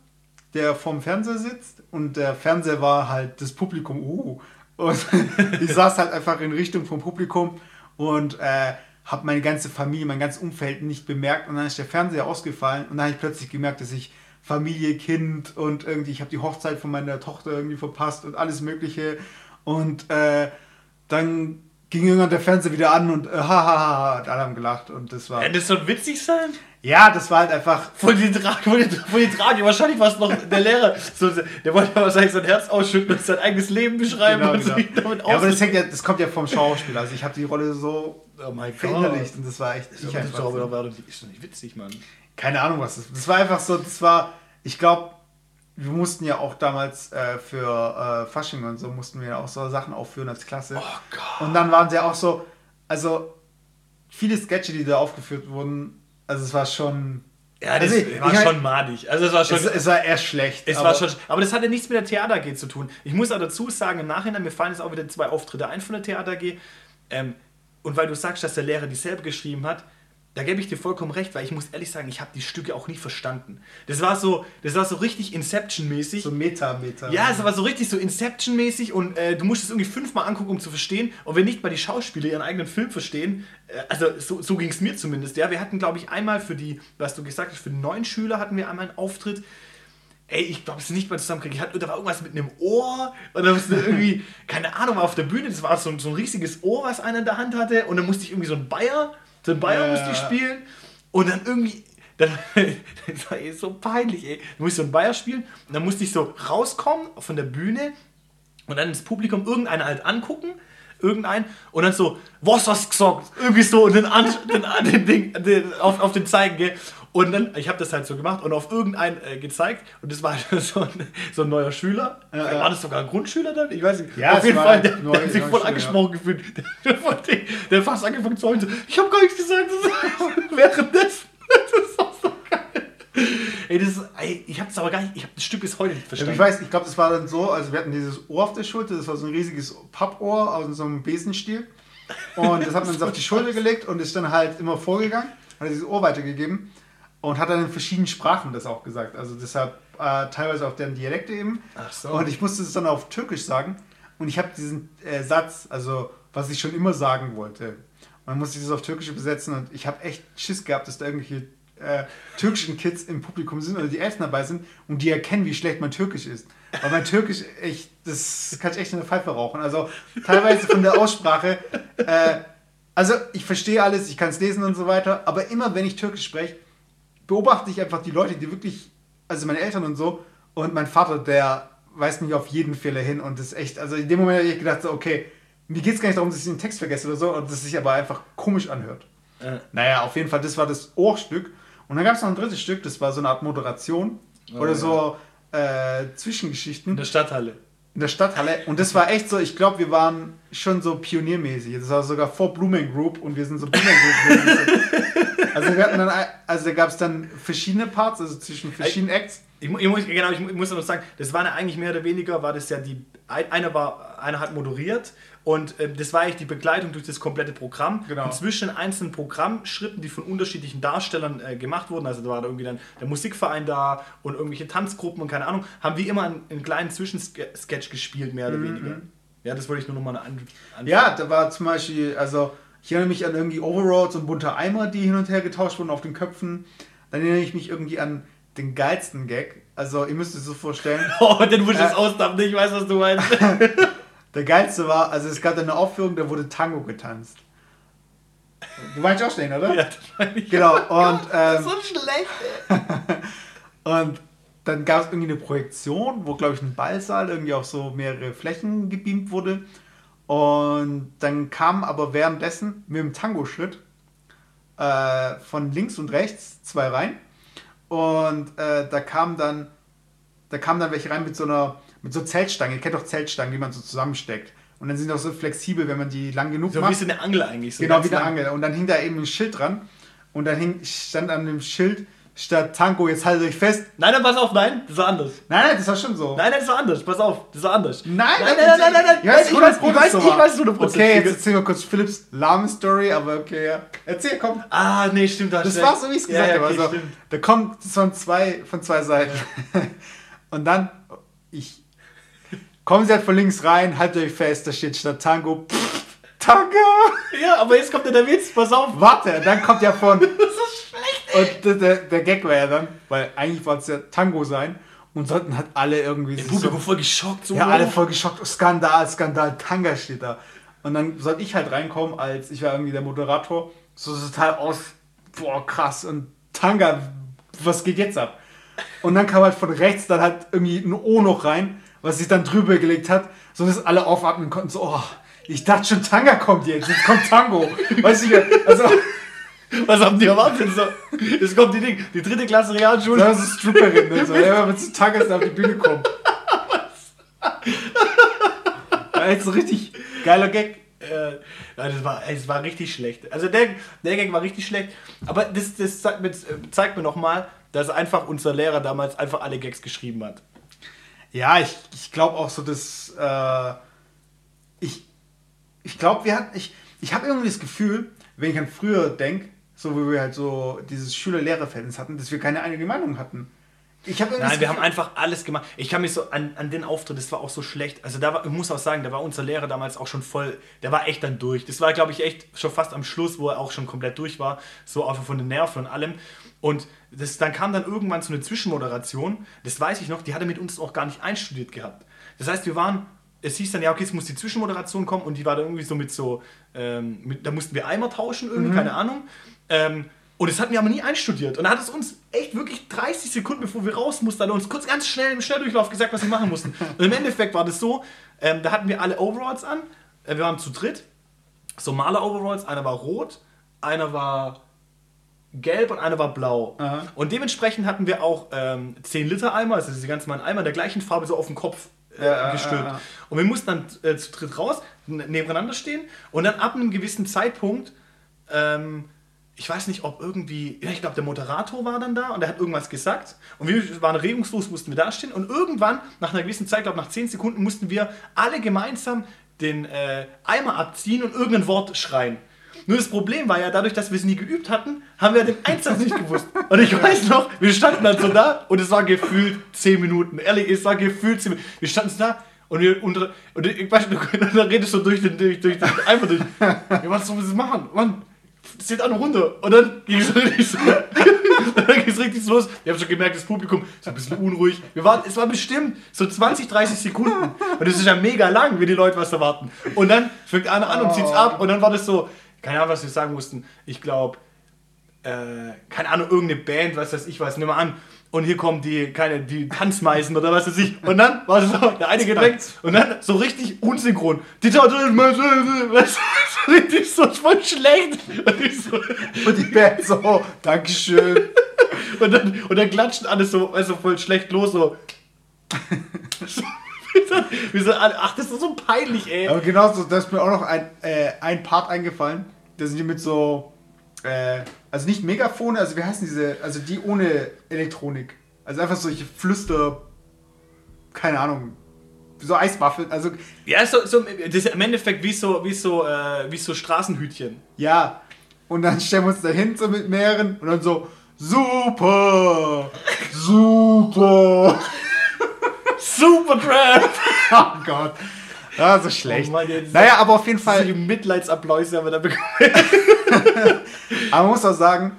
der vorm Fernseher sitzt und der Fernseher war halt das Publikum. Uh, und ich saß halt einfach in Richtung vom Publikum und äh, habe meine ganze Familie, mein ganzes Umfeld nicht bemerkt. Und dann ist der Fernseher ausgefallen und dann habe ich plötzlich gemerkt, dass ich Familie, Kind und irgendwie, ich habe die Hochzeit von meiner Tochter irgendwie verpasst und alles Mögliche. Und äh, dann ging irgendwann der Fernseher wieder an und äh, hahaha, und alle haben gelacht und das war, Hätte das so witzig sein? ja, das war halt einfach, die, voll die Trage. Wahrscheinlich war es noch der Lehrer. So, der wollte ja wahrscheinlich sein Herz ausschütten und sein eigenes Leben beschreiben Genau, und genau. damit Ja, aber das, hängt ja, das kommt ja vom Schauspiel. Also ich habe die Rolle so Oh mein verinnerlicht und das war echt. Ich ist einfach so. aber das ist doch nicht witzig, Mann. Keine Ahnung, was das Das war einfach so, das war, ich glaube, wir mussten ja auch damals äh, für äh, Fasching und so, mussten wir ja auch so Sachen aufführen als Klasse. Oh Gott. Und dann waren sie auch so, also viele Sketche, die da aufgeführt wurden, also es war schon. Ja, das Also ich- war ich mein- schon madig. Also es war schon. Es, es war eher schlecht. Es war schon, aber das hatte nichts mit der Theater AG zu tun. Ich muss auch dazu sagen, im Nachhinein, mir fallen jetzt auch wieder zwei Auftritte ein von der Theater AG. Ähm, und weil du sagst, dass der Lehrer dieselbe geschrieben hat, da gebe ich dir vollkommen recht, weil ich muss ehrlich sagen, ich habe die Stücke auch nicht verstanden. Das war so, das war so richtig Inception-mäßig. so Meta, Meta. Ja, es war so richtig so Inception-mäßig und äh, du musst es irgendwie fünfmal angucken, um zu verstehen. Und wenn nicht mal die Schauspieler ihren eigenen Film verstehen, äh, also so, so ging es mir zumindest. Ja, wir hatten, glaube ich, einmal für die, was du gesagt hast, für die neuen Schüler hatten wir einmal einen Auftritt. Ey, ich glaube, es ist nicht mal zusammenkriegen. Ich hatte, da war irgendwas mit einem Ohr und da musste irgendwie, keine Ahnung, war auf der Bühne, das war so, ein- so ein riesiges Ohr, was einer in der Hand hatte und dann musste ich irgendwie so ein Bayer, so ein Bayer Ja. musste ich spielen und dann irgendwie, dann, das war eh so peinlich, ey. Du musst so ein Bayer spielen und dann musste ich so rauskommen von der Bühne und dann ins Publikum irgendeinen halt angucken, irgendeinen und dann so, was hast du gesagt? Irgendwie so und den, an, den, an- den Ding, den, auf, auf den zeigen, gell? Und dann, ich habe das halt so gemacht und auf irgendeinen äh, gezeigt und das war so ein, so ein neuer Schüler. Ja, ja. War das sogar ein Grundschüler dann? Ich weiß nicht. Ja, auf jeden Fall, der, neu- der hat sich voll Schüler, angesprochen gefühlt. Der, der, hat fast angefangen zu heulen. so, Ich habe gar nichts gesagt. Währenddessen. Das ist auch so geil. Ey, das ist, ey, ich habe das aber gar nicht, ich habe das Stück bis heute nicht verstanden. ich weiß, ich glaube, das war dann so, also wir hatten dieses Ohr auf der Schulter, das war so ein riesiges Pappohr aus so einem Besenstiel. Und das hat man uns auf die Schulter gelegt und ist dann halt immer vorgegangen, hat dieses Ohr weitergegeben und hat dann in verschiedenen Sprachen das auch gesagt. Also deshalb äh, teilweise auf deren Dialekte eben. Ach so. Und ich musste es dann auf Türkisch sagen und ich habe diesen äh, Satz, also was ich schon immer sagen wollte. Und dann musste ich das auf Türkisch übersetzen und ich habe echt Schiss gehabt, dass da irgendwelche äh, türkischen Kids im Publikum sind oder die Eltern dabei sind und die erkennen, wie schlecht mein Türkisch ist. Weil mein Türkisch echt, das kann ich echt in der Pfeife rauchen. Also teilweise von der Aussprache. Äh, also ich verstehe alles, ich kann es lesen und so weiter, aber immer wenn ich Türkisch spreche, beobachte ich einfach die Leute, die wirklich, also meine Eltern und so, und mein Vater, der weist mich auf jeden Fehler hin und das ist echt, also in dem Moment habe ich gedacht, so, okay, mir geht es gar nicht darum, dass ich den Text vergesse oder so, und das sich aber einfach komisch anhört. Äh, Naja, auf jeden Fall, das war das Ohrstück. Und dann gab es noch ein drittes Stück, das war so eine Art Moderation Oh, oder ja. so äh, in Zwischengeschichten der Stadthalle. in der Stadthalle. Und das war echt so, ich glaube, wir waren schon so pioniermäßig. Das war sogar vor Blooming Group und wir sind so Blooming Group. also wir hatten dann, also da gab es dann verschiedene Parts, also zwischen verschiedenen Acts. Ich, ich muss, genau, ich, mu- ich muss noch sagen, das war ja eigentlich mehr oder weniger, war das ja die, ein- einer war, einer hat moderiert und ähm, das war eigentlich die Begleitung durch das komplette Programm. Genau. Und zwischen einzelnen Programmschritten, die von unterschiedlichen Darstellern äh, gemacht wurden, also da war da irgendwie dann der Musikverein da und irgendwelche Tanzgruppen und keine Ahnung, haben wir immer einen, einen kleinen Zwischensketch gespielt, mehr oder weniger. Ja, das wollte ich nur noch mal an, an Ja, da war zum Beispiel, also ich erinnere mich an irgendwie Overalls und bunte Eimer, die hin und her getauscht wurden auf den Köpfen. Dann erinnere ich mich irgendwie an den geilsten Gag. Also ihr müsst es so vorstellen. Oh, den muss ich Äh. jetzt ausdampfen, ich weiß, was du meinst. Der geilste war, also es gab eine Aufführung, da wurde Tango getanzt. Du meinst auch stehen, oder? ja, das meine ich. Genau, und, ähm, so schlecht, und dann gab es irgendwie eine Projektion, wo, glaube ich, ein Ballsaal irgendwie auf so mehrere Flächen gebeamt wurde. Und dann kamen aber währenddessen mit dem Tango-Schritt äh, von links und rechts zwei rein. Und äh, da kam dann, da kamen dann welche rein mit so einer, mit so Zeltstangen. Ihr kennt doch Zeltstangen, die man so zusammensteckt. Und dann sind die auch so flexibel, wenn man die lang genug So macht. wie so eine Angel eigentlich. So Genau, wie eine lang. Angel. Und dann hing da eben ein Schild dran. Und dann hing, stand an dem Schild statt Tango, jetzt haltet euch fest. Nein, nein, pass auf, nein, das war anders. Nein, nein, das war schon so. Nein, nein, das war anders, pass auf, das war anders. Nein, nein, nein, nein, nein, nein, Ich weiß, ich weiß, ich 100% weiß, so ich war. weiß, 100%. Okay, jetzt erzähl mal kurz Philips lahme Story, aber okay, ja. Erzähl, komm. Ah, nee, stimmt, da Das war so, wie ich es gesagt habe. Also, stimmt. da kommt es von zwei, von zwei Seiten. Und dann, ich, kommen sie halt von links rein, haltet euch fest, da steht statt Tango, pff, Tango. Ja, aber jetzt kommt ja der Witz, pass auf. Warte, dann kommt ja von. und der- der, Gag war ja dann, weil eigentlich wollte es ja Tango sein und sollten halt alle irgendwie Der Publikum voll geschockt, so. Ja, alle voll geschockt. Skandal, Skandal, Tanga steht da. Und dann sollte ich halt reinkommen, als ich war irgendwie der Moderator, so total aus, boah, krass. Und Tanga, was geht jetzt ab? Und dann kam halt von rechts dann halt irgendwie ein O noch rein, was sich dann drüber gelegt hat, so dass alle aufatmen konnten, so, oh, ich dachte schon, Tanga kommt jetzt, jetzt kommt Tango. Weißt du, also, Was haben die erwartet? Jetzt kommt die Ding, die dritte Klasse Realschule. da ist Stripperin, und so, ja, wenn zu Tanga ist, auf die Bühne kommen. War echt so richtig geiler Gag. Äh, das war, es war richtig schlecht. Also der, der Gag war richtig schlecht. Aber das, das zeigt mir, zeigt mir nochmal, dass einfach unser Lehrer damals einfach alle Gags geschrieben hat. Ja, ich, ich glaube auch so, dass äh, ich, ich glaube, wir hatten, ich, ich habe irgendwie das Gefühl, wenn ich an früher denke, so wie wir halt so dieses Schüler-Lehrer-Verhältnis hatten, dass wir keine einige Meinung hatten. Ich habe irgendwie Nein, wir haben einfach alles gemacht. Ich kann mich so an, an den Auftritt, das war auch so schlecht. Also da war, ich muss auch sagen, da war unser Lehrer damals auch schon voll, der war echt dann durch. Das war, glaube ich, echt schon fast am Schluss, wo er auch schon komplett durch war, so einfach von den Nerven und allem. Und das, dann kam dann irgendwann so eine Zwischenmoderation, das weiß ich noch, die hat er mit uns auch gar nicht einstudiert gehabt. Das heißt, wir waren, es hieß dann, ja, okay, es muss die Zwischenmoderation kommen und die war dann irgendwie so mit so, ähm, mit, da mussten wir Eimer tauschen, irgendwie, keine Ahnung. Ähm, und das hatten wir aber nie einstudiert. Und da hat es uns echt wirklich 30 Sekunden, bevor wir raus mussten, hat uns kurz ganz schnell im Schnelldurchlauf gesagt, was wir machen mussten. Und im Endeffekt war das so, ähm, da hatten wir alle Overalls an, äh, wir waren zu dritt, so Maler-Overalls, einer war rot, einer war gelb und einer war blau. Aha. Und dementsprechend hatten wir auch ähm, 10 Liter Eimer, also diese ganz normalen Eimer der gleichen Farbe so auf den Kopf äh, gestülpt. Und wir mussten dann äh, zu dritt raus, nebeneinander stehen und dann ab einem gewissen Zeitpunkt, ähm, ich weiß nicht, ob irgendwie, ja, ich glaube, der Moderator war dann da und der hat irgendwas gesagt und wir waren regungslos, mussten wir da stehen und irgendwann, nach einer gewissen Zeit, glaube nach 10 Sekunden, mussten wir alle gemeinsam den äh, Eimer abziehen und irgendein Wort schreien. Nur das Problem war ja, dadurch, dass wir es nie geübt hatten, haben wir den Einsatz nicht gewusst. Und ich weiß noch, wir standen dann so da und es war gefühlt 10 Minuten. Ehrlich, es war gefühlt 10 Minuten. Wir standen so da und wir unter, und ich weiß nicht, dann redest du durch den, durch, durch den Eimer durch. Ja, was soll man das machen? Mann, zählt an runter. Und dann ging es richtig so, dann ging es richtig los. Wir haben schon gemerkt, das Publikum ist ein bisschen unruhig. Wir waren, es war bestimmt so 20, 30 Sekunden. Und das ist ja mega lang, wenn die Leute was erwarten. Und dann fängt einer an und zieht's ab. Und dann war das so, keine Ahnung, was wir sagen mussten. Ich glaube, äh, keine Ahnung, irgendeine Band, was weiß ich was, nimm mal an. Und hier kommen die, keine, die Tanzmeisen oder was weiß ich. Und dann war es so, der eine geht weg und dann so richtig unsynchron. Die weißt du, so richtig so voll schlecht. Und, ich so, Und die Band so, Dankeschön. und, dann, und dann klatschen alle so, weißt du, voll schlecht los, so. so wie so, wie so, ach, das ist so peinlich, ey. Aber genauso, da ist mir auch noch ein, äh, ein Part eingefallen. Da sind die mit so, äh, also nicht Megafone, also wie heißen diese, also die ohne Elektronik. Also einfach solche Flüster, keine Ahnung, so Eiswaffeln, also Ja, so, so, das ist im Endeffekt wie so, wie so, äh, wie so Straßenhütchen. ja. Und dann stellen wir uns da hin so mit mehreren und dann so, super, super. Supertramp! Oh Gott. Ja, so schlecht. Oh Mann, jetzt- naja, aber auf jeden Fall, Die Mitleidsapplaus haben wir da bekommen. aber man muss auch sagen,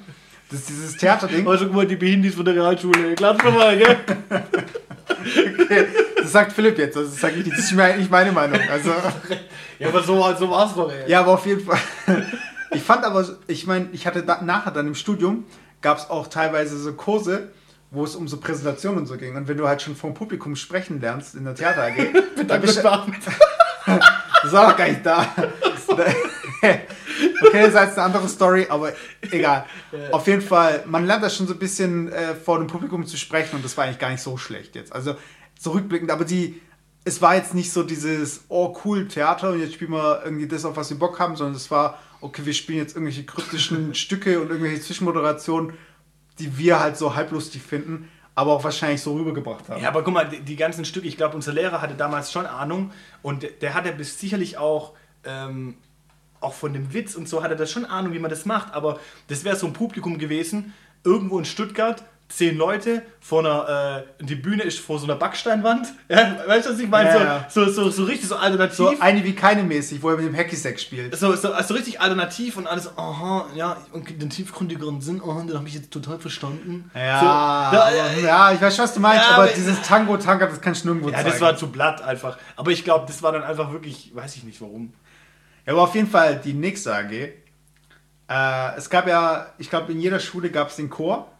dass dieses Theaterding, Also guck mal, die Behindis von der Realschule. Klatsch schon mal, gell? das sagt Philipp jetzt, also das sage ich nicht, das ist mir- nicht meine Meinung. Also, Ja, aber so, so war's doch, ey. ja, aber auf jeden Fall. Ich fand aber, ich meine, ich hatte da, nachher dann im Studium, gab es auch teilweise so Kurse, wo es um so Präsentationen und so ging. Und wenn du halt schon vom Publikum sprechen lernst in der Theater AG, dann bist du, das war gar nicht da. okay, das ist jetzt eine andere Story, aber egal. Auf jeden Fall, man lernt das schon so ein bisschen äh, vor dem Publikum zu sprechen und das war eigentlich gar nicht so schlecht jetzt. Also zurückblickend, aber die, es war jetzt nicht so dieses, oh cool, Theater und jetzt spielen wir irgendwie das, auf was wir Bock haben, sondern es war, okay, wir spielen jetzt irgendwelche kryptischen Stücke und irgendwelche Zwischenmoderationen, die wir halt so halblustig finden, aber auch wahrscheinlich so rübergebracht haben. Ja, aber guck mal, die, die ganzen Stücke, ich glaube, unser Lehrer hatte damals schon Ahnung und der, hatte bis sicherlich auch, ähm, auch von dem Witz und so, hatte er schon Ahnung, wie man das macht, aber das wäre so ein Publikum gewesen, irgendwo in Stuttgart, zehn Leute vor einer, äh, die Bühne ist vor so einer Backsteinwand. Ja, weißt du, was ich meine? Ja, ja. so, so, so, so richtig so alternativ. So eine wie keine mäßig, wo er mit dem Hacky-Sack spielt. So, so, also richtig alternativ und alles, aha, ja, und den tiefgründigeren Sinn, aha, den habe ich jetzt total verstanden. Ja, so, da, äh, ja, ich weiß schon, was du meinst, Ja, aber aber- dieses Tango-Tango, das kann ich nirgendwo ja, zeigen. das war zu blatt einfach. Aber ich glaube, das war dann einfach wirklich, weiß ich nicht warum. Ja, aber auf jeden Fall die nächste AG. Äh, es gab ja, ich glaube, in jeder Schule gab es den Chor.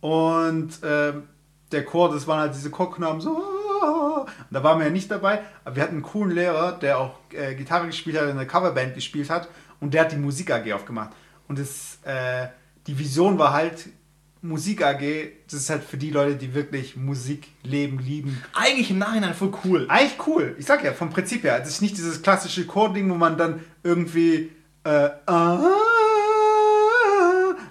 Und ähm, der Chor, das waren halt diese Chorknaben so. Und da waren wir ja nicht dabei. Aber wir hatten einen coolen Lehrer, der auch äh, Gitarre gespielt hat, in einer Coverband gespielt hat. Und der hat die Musik AG aufgemacht. Und das, äh, die Vision war halt, Musik AG, das ist halt für die Leute, die wirklich Musik leben, lieben. Eigentlich im Nachhinein voll cool. Eigentlich cool. Ich sag ja, vom Prinzip her. Es ist nicht dieses klassische Chording, wo man dann irgendwie äh, ah,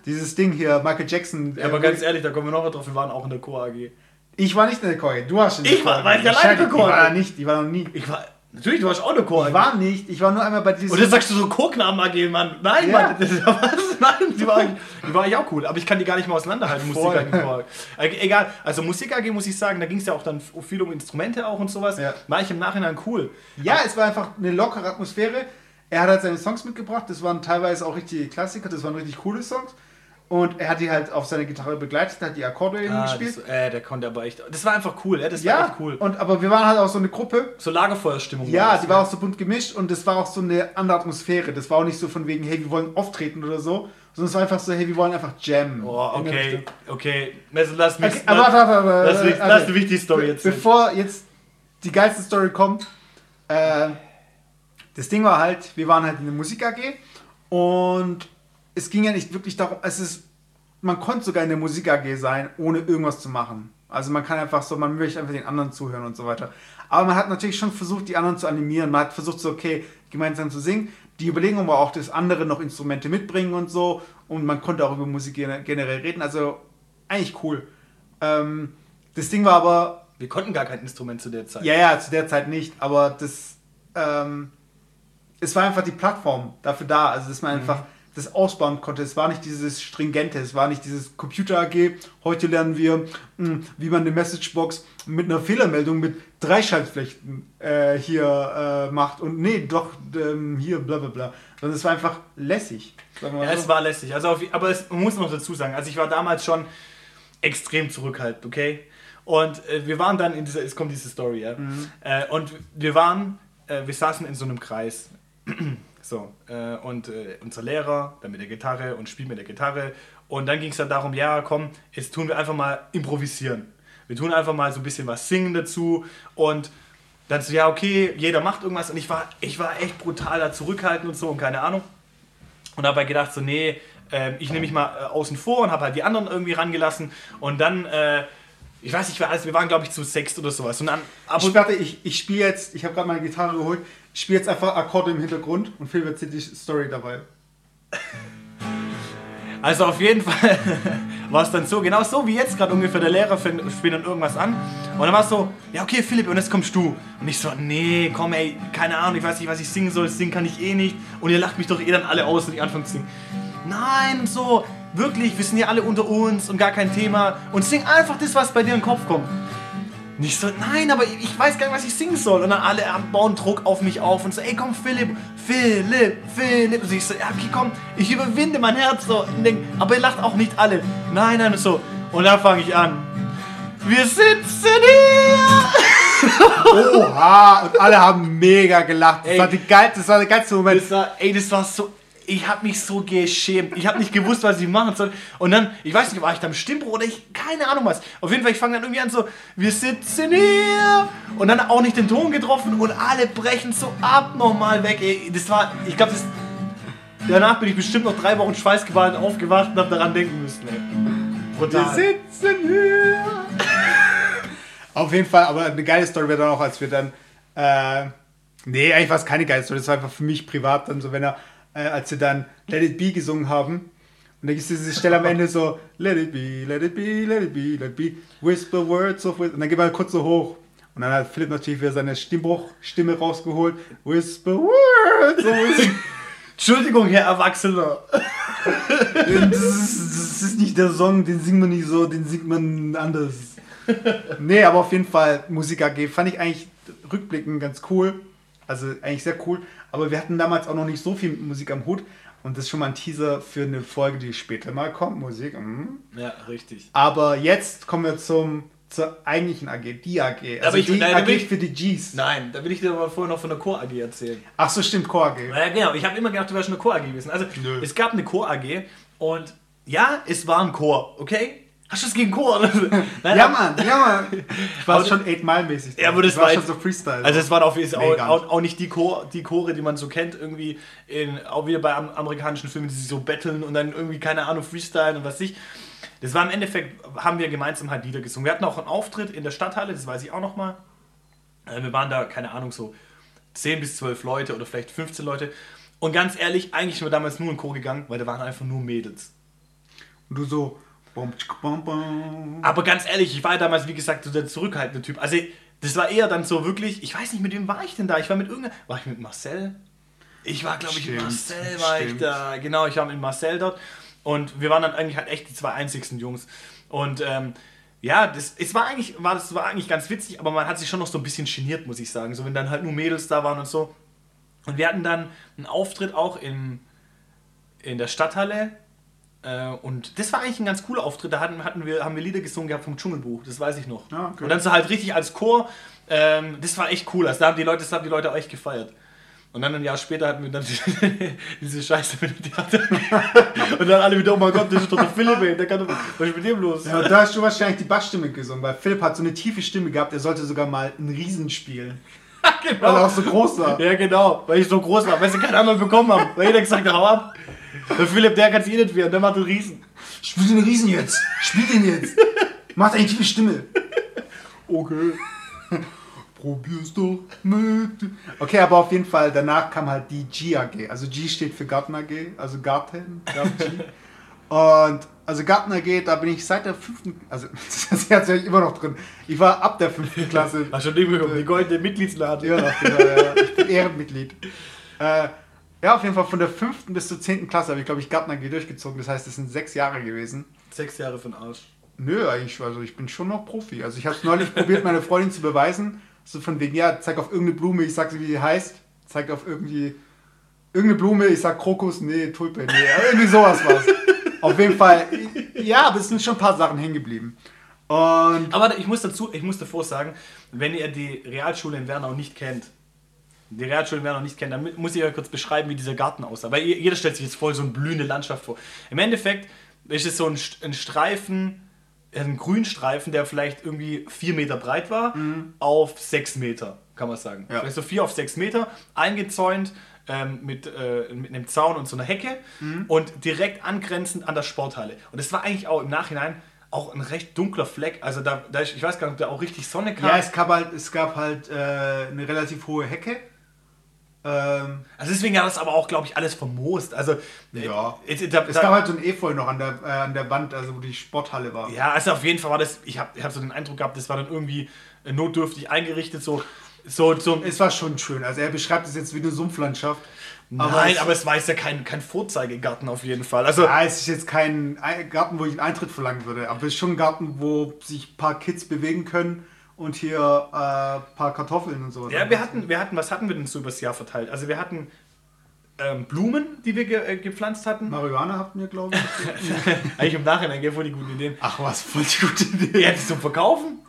dieses Ding hier, Michael Jackson. Ja, aber äh, ganz ehrlich, da kommen wir noch drauf, wir waren auch in der Chor AG. ich war nicht in der Chor. Du warst in der Ich war- war ich alleine in der. Chor? Ich war nicht. Ich war noch nie. Ich war, natürlich, du warst auch in der Chor Ich war nicht. Ich war nur einmal bei diesem. Und dann sagst du so Chorknaben AG, Mann. Nein, Ja. Mann, das ist was. Nein, die war, die war eigentlich auch cool. Aber ich kann die gar nicht mal auseinanderhalten, Voll. Musik AG. Chor. Äh, Egal, also Musik AG muss ich sagen, da ging es ja auch dann viel um Instrumente auch und sowas. Ja. War ich im Nachhinein cool. Ja, es war einfach eine lockere Atmosphäre. Er hat halt seine Songs mitgebracht. Das waren teilweise auch richtige Klassiker. Das waren richtig coole Songs. Und er hat die halt auf seiner Gitarre begleitet, hat die Akkorde eben Ah, gespielt. das, äh, der konnte aber echt. Das war einfach cool, ja, das war ja, echt cool. und aber wir waren halt auch so eine Gruppe. So Lagerfeuerstimmung. Ja, das, die war auch so bunt gemischt und es war auch so eine andere Atmosphäre. Das war auch nicht so von wegen, hey, wir wollen auftreten oder so, sondern es war einfach so, hey, wir wollen einfach jammen. Oh, okay, okay. Also lass mich. Okay, aber warte, warte, lass, mich warte. lass mich die Story Be- jetzt. Bevor jetzt die geilste Story kommt, äh, das Ding war halt, wir waren halt in der Musik AG und es ging ja nicht wirklich darum, es ist, man konnte sogar in der Musik AG sein, ohne irgendwas zu machen. Also man kann einfach so, man möchte einfach den anderen zuhören und so weiter. Aber man hat natürlich schon versucht, die anderen zu animieren. Man hat versucht, so, okay, gemeinsam zu singen. Die Überlegung war auch, dass andere noch Instrumente mitbringen und so. Und man konnte auch über Musik gene- generell reden. Also eigentlich cool. Ähm, das Ding war aber, Wir konnten gar kein Instrument zu der Zeit. ja, ja, zu der Zeit nicht, aber das, ähm, es war einfach die Plattform dafür da, also dass man einfach das ausbauen konnte. Es war nicht dieses Stringente, es war nicht dieses Computer AG. Heute lernen wir, mh, wie man eine Messagebox mit einer Fehlermeldung mit drei Schaltflächen äh, hier äh, macht und nee, doch ähm, hier bla bla bla. Sondern es war einfach lässig. Ja, so. es war lästig. Also auf, aber es, man muss noch dazu sagen, also ich war damals schon extrem zurückhaltend, okay? Und äh, wir waren dann in dieser, es kommt diese Story, ja. Äh, und wir waren, äh, wir saßen in so einem Kreis. So, äh, und äh, unser Lehrer, dann mit der Gitarre und spielt mit der Gitarre. Und dann ging es dann darum, ja, komm, jetzt tun wir einfach mal improvisieren. Wir tun einfach mal so ein bisschen was singen dazu und dann so, ja, okay, jeder macht irgendwas und ich war, ich war echt brutal da zurückhaltend und so und keine Ahnung. Und habe halt gedacht, so, nee, ähm, ich nehme mich mal äh, außen vor und habe halt die anderen irgendwie rangelassen. Und dann, äh, ich weiß nicht, alles, wir waren, glaube ich, zu sechst oder sowas. Und dann ab Ich und warte, ich, ich spiele jetzt, ich habe gerade meine Gitarre geholt, ich spiele jetzt einfach Akkorde im Hintergrund und Phil erzählt die Story dabei. Also auf jeden Fall war es dann so, genau so wie jetzt gerade ungefähr, der Lehrer fängt- spielt dann irgendwas an. Und dann war es so, ja okay Philipp, und jetzt kommst du. Und ich so, nee, komm ey, keine Ahnung, ich weiß nicht, was ich singen soll, singen kann ich eh nicht. Und ihr lacht mich doch eh dann alle aus, wenn ich anfange zu singen. Nein, und so, wirklich, wir sind ja alle unter uns und gar kein Thema. Und sing einfach das, was bei dir in den Kopf kommt. Nicht so, nein, aber ich weiß gar nicht, was ich singen soll. Und dann alle bauen Druck auf mich auf und so, ey, komm, Philipp, Philipp, Philipp. Und ich so, ja, okay, komm, ich überwinde mein Herz so. Und denk, aber ihr lacht auch nicht alle. Nein, nein, und so. Und dann fange ich an. Wir sitzen hier. Oha! Und alle haben mega gelacht. Das Ey. war, die geil, das war der geilste Moment. Das war, ey, das war so. Ich habe mich so geschämt. Ich habe nicht gewusst, was ich machen soll. Und dann, ich weiß nicht, war ich da im Stimmbruch oder ich, keine Ahnung was. Auf jeden Fall, ich fange dann irgendwie an so, wir sitzen hier. Und dann auch nicht den Ton getroffen und alle brechen so ab nochmal weg. Ey, das war, ich glaube, das, danach bin ich bestimmt noch drei Wochen schweißgebadet aufgewacht und habe daran denken müssen. Ey. Brutal. Wir sitzen hier. Auf jeden Fall, aber eine geile Story wäre dann auch, als wir dann, äh, nee, eigentlich war es keine geile Story, das war einfach für mich privat dann so, wenn er, äh, als wir dann Let It Be gesungen haben, und dann gibt es diese Stelle am Ende so, let it be, let it be, let it be, let it be, whisper words of wisdom. Und dann geht man kurz so hoch. Und dann hat Philipp natürlich wieder seine Stimmbruchstimme rausgeholt. Whisper words of wisdom. Entschuldigung, Herr Erwachsener. das, ist, das ist nicht der Song, den singt man nicht so, den singt man anders. nee, aber auf jeden Fall Musik AG fand ich eigentlich rückblickend ganz cool. Also eigentlich sehr cool. Aber wir hatten damals auch noch nicht so viel Musik am Hut. Und das ist schon mal ein Teaser für eine Folge, die später mal kommt. Musik. Mhm. Ja, richtig. Aber jetzt kommen wir zum, zur eigentlichen AG, die AG. Also Aber ich- die nein, AG ich- für die Gs. Nein, da will ich dir aber vorher noch von der Chor AG erzählen. Ach so, stimmt, Chor AG. Ja, genau. Ich habe immer gedacht, du wärst eine Chor AG gewesen. Also, Nö. es gab eine Chor AG und ja, es war ein Chor, okay? Hast du was gegen Chor? Nein, Ja, Mann, ja, Mann. Ich war schon 8 Mile mäßig. Ja, aber das war war schon so Freestyle. Also es waren auch, auch, auch nicht die, Chor, die Chore, die man so kennt, irgendwie in, auch wieder bei am, amerikanischen Filmen, die sich so betteln und dann irgendwie, keine Ahnung, Freestyle und was ich. Das war im Endeffekt, haben wir gemeinsam halt Lieder gesungen. Wir hatten auch einen Auftritt in der Stadthalle, das weiß ich auch nochmal. Wir waren da, keine Ahnung, so 10 bis 12 Leute oder vielleicht 15 Leute. Und ganz ehrlich, eigentlich sind wir damals nur in Chor gegangen, weil da waren einfach nur Mädels. Und du so. Aber ganz ehrlich, ich war ja damals, wie gesagt, so der zurückhaltende Typ. Also, das war eher dann so wirklich, ich weiß nicht, mit wem war ich denn da? Ich war mit irgendeiner, war ich mit Marcel? Ich war, glaube ich, mit Marcel war ich stimmt. da. Genau, ich war mit Marcel dort. Und wir waren dann eigentlich halt echt die zwei einzigsten Jungs. Und ähm, ja, das, es war eigentlich, war, das war eigentlich ganz witzig, aber man hat sich schon noch so ein bisschen geniert, muss ich sagen. So, wenn dann halt nur Mädels da waren und so. Und wir hatten dann einen Auftritt auch im, in der Stadthalle. Äh, und das war eigentlich ein ganz cooler Auftritt. Da hatten, hatten wir, haben wir Lieder gesungen gehabt vom Dschungelbuch, das weiß ich noch. Ah, okay. Und dann so halt richtig als Chor. Ähm, das war echt cool. Also da haben die Leute, das haben die Leute auch echt gefeiert. Und dann ein Jahr später hatten wir dann diese Scheiße mit dem Theater. und dann alle wieder, oh mein Gott, das ist doch der Philipp, ey. Der kann doch, was ist mit dem los? Ja, da hast du wahrscheinlich die Bassstimme gesungen, weil Philipp hat so eine tiefe Stimme gehabt, er sollte sogar mal einen Riesen spielen. Weil er auch so groß war. Ja, genau, weil ich so groß war, weil sie keinen anderen bekommen haben. Weil jeder gesagt hat, hau ab. Der Philipp, der kann sich eh nicht wehren, der macht einen Riesen. Spiel den Riesen jetzt! Spiel den jetzt! Mach eine tiefe Stimme! Okay. Probier's doch mit. Okay, aber auf jeden Fall, danach kam halt die G AG. Also G steht für Garten AG, also Garten, Garten G. Und also Garten AG, da bin ich seit der fünften, also das ist jetzt immer noch drin. Ich war ab der fünften Klasse. Hast du nicht bekommen, die goldene Mitgliedslade. Ja, genau, ja. Ich bin Ehrenmitglied. Äh, ja, auf jeden Fall von der fünften bis zur zehnten Klasse habe ich, glaube ich, AG durchgezogen. Das heißt, es sind sechs Jahre gewesen. Sechs Jahre für den Arsch. Nö, eigentlich, also ich bin schon noch Profi. Also ich habe es neulich probiert, meine Freundin zu beweisen. So von wegen, ja, zeig auf irgendeine Blume, ich sag sie, wie die heißt. Zeig auf irgendwie irgendeine Blume, ich sag Krokus, nee, Tulpe, nee. Irgendwie sowas war's. auf jeden Fall, ja, aber es sind schon ein paar Sachen hängen geblieben. Und Aber ich muss dazu, ich muss davor sagen, wenn ihr die Realschule in Wernau nicht kennt, die Realschule in Wernau nicht kennt, dann muss ich euch kurz beschreiben, wie dieser Garten aussah. Weil jeder stellt sich jetzt voll so eine blühende Landschaft vor. Im Endeffekt ist es so ein, ein Streifen, ein Grünstreifen, der vielleicht irgendwie vier Meter breit war, auf sechs Meter, kann man sagen. Ja. Vielleicht so vier auf sechs Meter, eingezäunt ähm, mit, äh, mit einem Zaun und so einer Hecke und direkt angrenzend an der Sporthalle. Und es war eigentlich auch im Nachhinein auch ein recht dunkler Fleck. Also da, da ist, ich weiß gar nicht, ob da auch richtig Sonne kam. ja, es gab halt, es gab halt äh, eine relativ hohe Hecke. Ähm, Also deswegen hat das aber auch, glaube ich, alles vermoost. Also äh, Ja. es, da, es da, gab halt so ein Efeu noch an der, äh, an der Wand, also wo die Sporthalle war. ja, also auf jeden Fall war das. Ich habe ich hab so den Eindruck gehabt, das war dann irgendwie äh, notdürftig eingerichtet, so so so. Es war schon schön. Also er beschreibt es jetzt wie eine Sumpflandschaft. Nein, es- aber es war jetzt ja kein, kein Vorzeigegarten auf jeden Fall. Also Ja, es ist jetzt kein Ei- Garten, wo ich einen Eintritt verlangen würde, aber es ist schon ein Garten, wo sich ein paar Kids bewegen können und hier äh, ein paar Kartoffeln und so. Ja, wir hatten, wir hatten, was hatten wir denn so übers Jahr verteilt? Also wir hatten ähm, Blumen, die wir ge äh, gepflanzt hatten. Marihuana hatten wir, glaube ich. Eigentlich im Nachhinein, gell, voll die guten Ideen. Ach was, voll die gute Idee. Ja, das zum Verkaufen?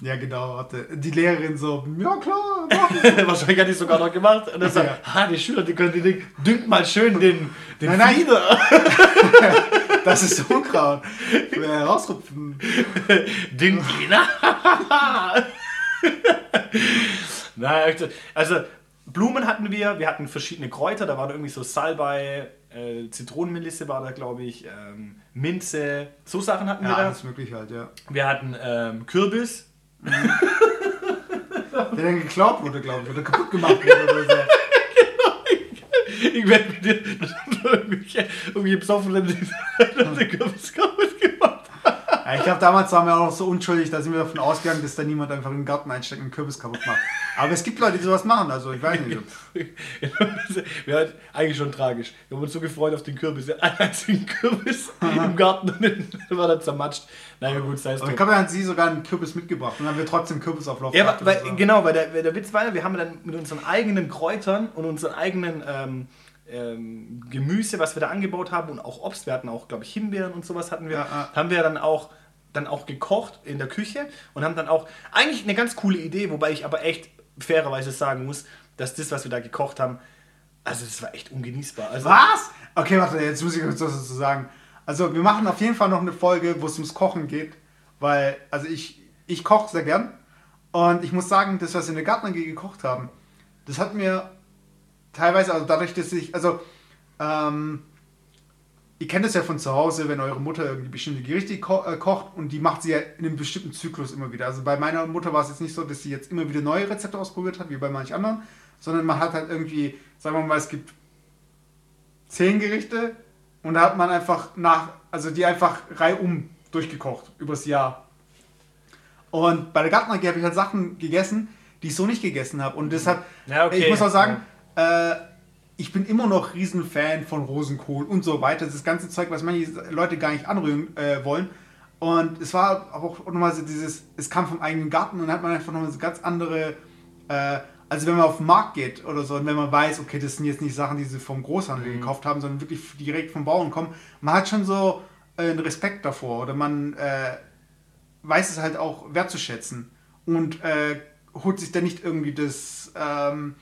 Ja, genau, hatte die Lehrerin so, ja klar, Wahrscheinlich hat die sogar noch gemacht. Und dann sagt, Ja. ah, die Schüler, die können die Ding, düngt mal schön den, den Nein, nein. Das ist Unkraut. Äh, Rausrupfen. Düngt ihn. Nein, echt, also Blumen hatten wir, wir hatten verschiedene Kräuter, da war da irgendwie so Salbei, äh, Zitronenmelisse war da, glaube ich, ähm, Minze, so Sachen hatten wir Ja, da. alles möglich halt, ja. Wir hatten ähm, Kürbis, Der dann geklaut wurde, glaube ich, oder kaputt gemacht wurde oder so. Ich werde mit dir irgendwelche, irgendwelche besoffenen den Kürbis kaputt gemacht. Ja, ich glaube, damals waren wir auch noch so unschuldig, da sind wir davon ausgegangen, dass da niemand einfach in den Garten einsteckt und einen Kürbis kaputt macht. Aber es gibt Leute, die sowas machen, also ich weiß nicht. Hatten eigentlich schon tragisch. Wir haben uns so gefreut auf den Kürbis. Wir hatten einen einzigen Kürbis im Garten und dann war er zermatscht. Naja, gut, sei es drum. glaube, er hat sie sogar einen Kürbis mitgebracht und dann haben wir trotzdem Kürbisauflauf Ja, gehabt weil, so. genau, weil der, der Witz war ja, wir haben dann mit unseren eigenen Kräutern und unseren eigenen ähm, ähm, Gemüse, was wir da angebaut haben und auch Obst, wir hatten auch, glaube ich, Himbeeren und sowas hatten wir, Ja, ja. haben wir dann auch, dann auch gekocht in der Küche und haben dann auch, eigentlich eine ganz coole Idee, wobei ich aber echt fairerweise sagen muss, dass das, was wir da gekocht haben, also das war echt ungenießbar. Also, Was? Okay, warte, jetzt muss ich kurz was dazu sagen. Also, wir machen auf jeden Fall noch eine Folge, wo es ums Kochen geht, weil, also ich, ich koche sehr gern und ich muss sagen, das, was wir in der Garten AG gekocht haben, das hat mir teilweise, also dadurch, dass ich, also, ähm, ihr kennt das ja von zu Hause, wenn eure Mutter irgendwie bestimmte Gerichte ko äh, kocht und die macht sie ja in einem bestimmten Zyklus immer wieder. Also bei meiner Mutter war es jetzt nicht so, dass sie jetzt immer wieder neue Rezepte ausprobiert hat, wie bei manch anderen, sondern man hat halt irgendwie, sagen wir mal, es gibt zehn Gerichte und da hat man einfach nach, also die einfach reihum durchgekocht übers Jahr. Und bei der Gartner habe ich halt Sachen gegessen, die ich so nicht gegessen habe. Und deshalb, Ja, okay. ich muss auch sagen, äh, ich bin immer noch Riesenfan von Rosenkohl und so weiter. Das ganze Zeug, was manche Leute gar nicht anrühren äh, wollen. Und es war auch nochmal so dieses, es kam vom eigenen Garten und dann hat man einfach nochmal so ganz andere, äh, also wenn man auf den Markt geht oder so und wenn man weiß, okay, das sind jetzt nicht Sachen, die sie vom Großhandel gekauft haben, sondern wirklich direkt vom Bauern kommen, man hat schon so äh, einen Respekt davor oder man äh, weiß es halt auch wertzuschätzen und äh, holt sich dann nicht irgendwie das, ähm,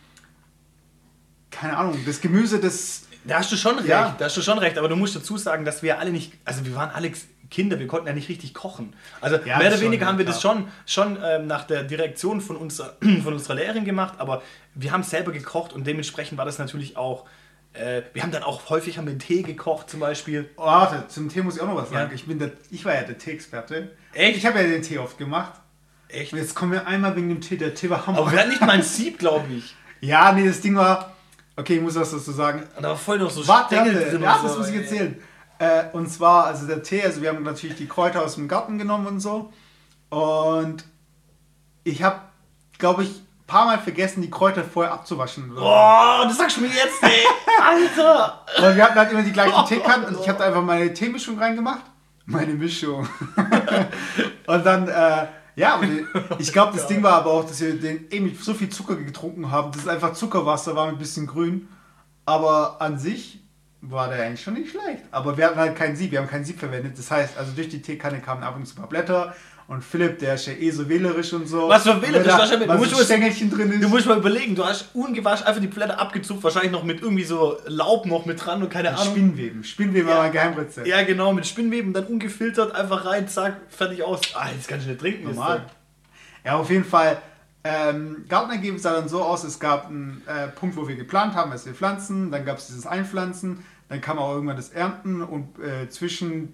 keine Ahnung, das Gemüse, das Da hast du schon recht, Ja. da hast du schon recht, aber du musst dazu sagen, dass wir alle nicht, also wir waren alle Kinder, wir konnten ja nicht richtig kochen. Also Ja, mehr oder schon, weniger ja, haben wir klar. das schon, schon ähm, nach der Direktion von, unserer von unserer Lehrerin gemacht, aber wir haben selber gekocht und dementsprechend war das natürlich auch, äh, wir haben dann auch häufig haben wir Tee gekocht zum Beispiel. Oh, warte, zum Tee muss ich auch noch was sagen. Ja. Ich, bin der, ich war ja der Tee-Experte. Echt? Ich habe ja den Tee oft gemacht. Echt? Und jetzt kommen wir einmal wegen dem Tee. Der Tee war Hammer. Aber wir hatten nicht mal ein Sieb, glaube ich. ja, nee, das Ding war. Okay, ich muss was dazu sagen. Da war voll noch so Warte, warte, ja, das muss ich ey. erzählen. Äh, und zwar, also der Tee, also wir haben natürlich die Kräuter aus dem Garten genommen und so. Und ich habe, glaube ich, ein paar Mal vergessen, die Kräuter vorher abzuwaschen. Boah, das sagst du mir jetzt, ey! Alter! Und wir hatten halt immer die gleichen Teekannen und ich habe da einfach meine Teemischung reingemacht. Meine Mischung. und dann, äh, ja, ich glaube, das Ding war aber auch, dass wir den eh mit so viel Zucker getrunken haben, dass es einfach Zuckerwasser war mit ein bisschen grün. Aber an sich war der eigentlich schon nicht schlecht. Aber wir hatten halt kein Sieb, wir haben kein Sieb verwendet. Das heißt, also durch die Teekanne kamen ab und zu ein paar Blätter. Und Philipp, der ist ja eh so wählerisch und so. Was für wählerisch? Da für- was du musst Stängelchen drin ist. Du musst mal überlegen, du hast ungewaschen einfach die Blätter abgezupft, wahrscheinlich noch mit irgendwie so Laub noch mit dran und keine Ahnung. Spinnweben. Spinnweben war mein Geheimrezept. Ja, genau, mit Spinnweben, dann ungefiltert, einfach rein, zack, fertig aus. Ah, jetzt kann ich nicht trinken. Normal. Ja, auf jeden Fall. Ähm, Gartenergebnis sah dann so aus, es gab einen äh, Punkt, wo wir geplant haben, dass wir pflanzen, dann gab es dieses Einpflanzen, dann kam auch irgendwann das Ernten und äh, zwischen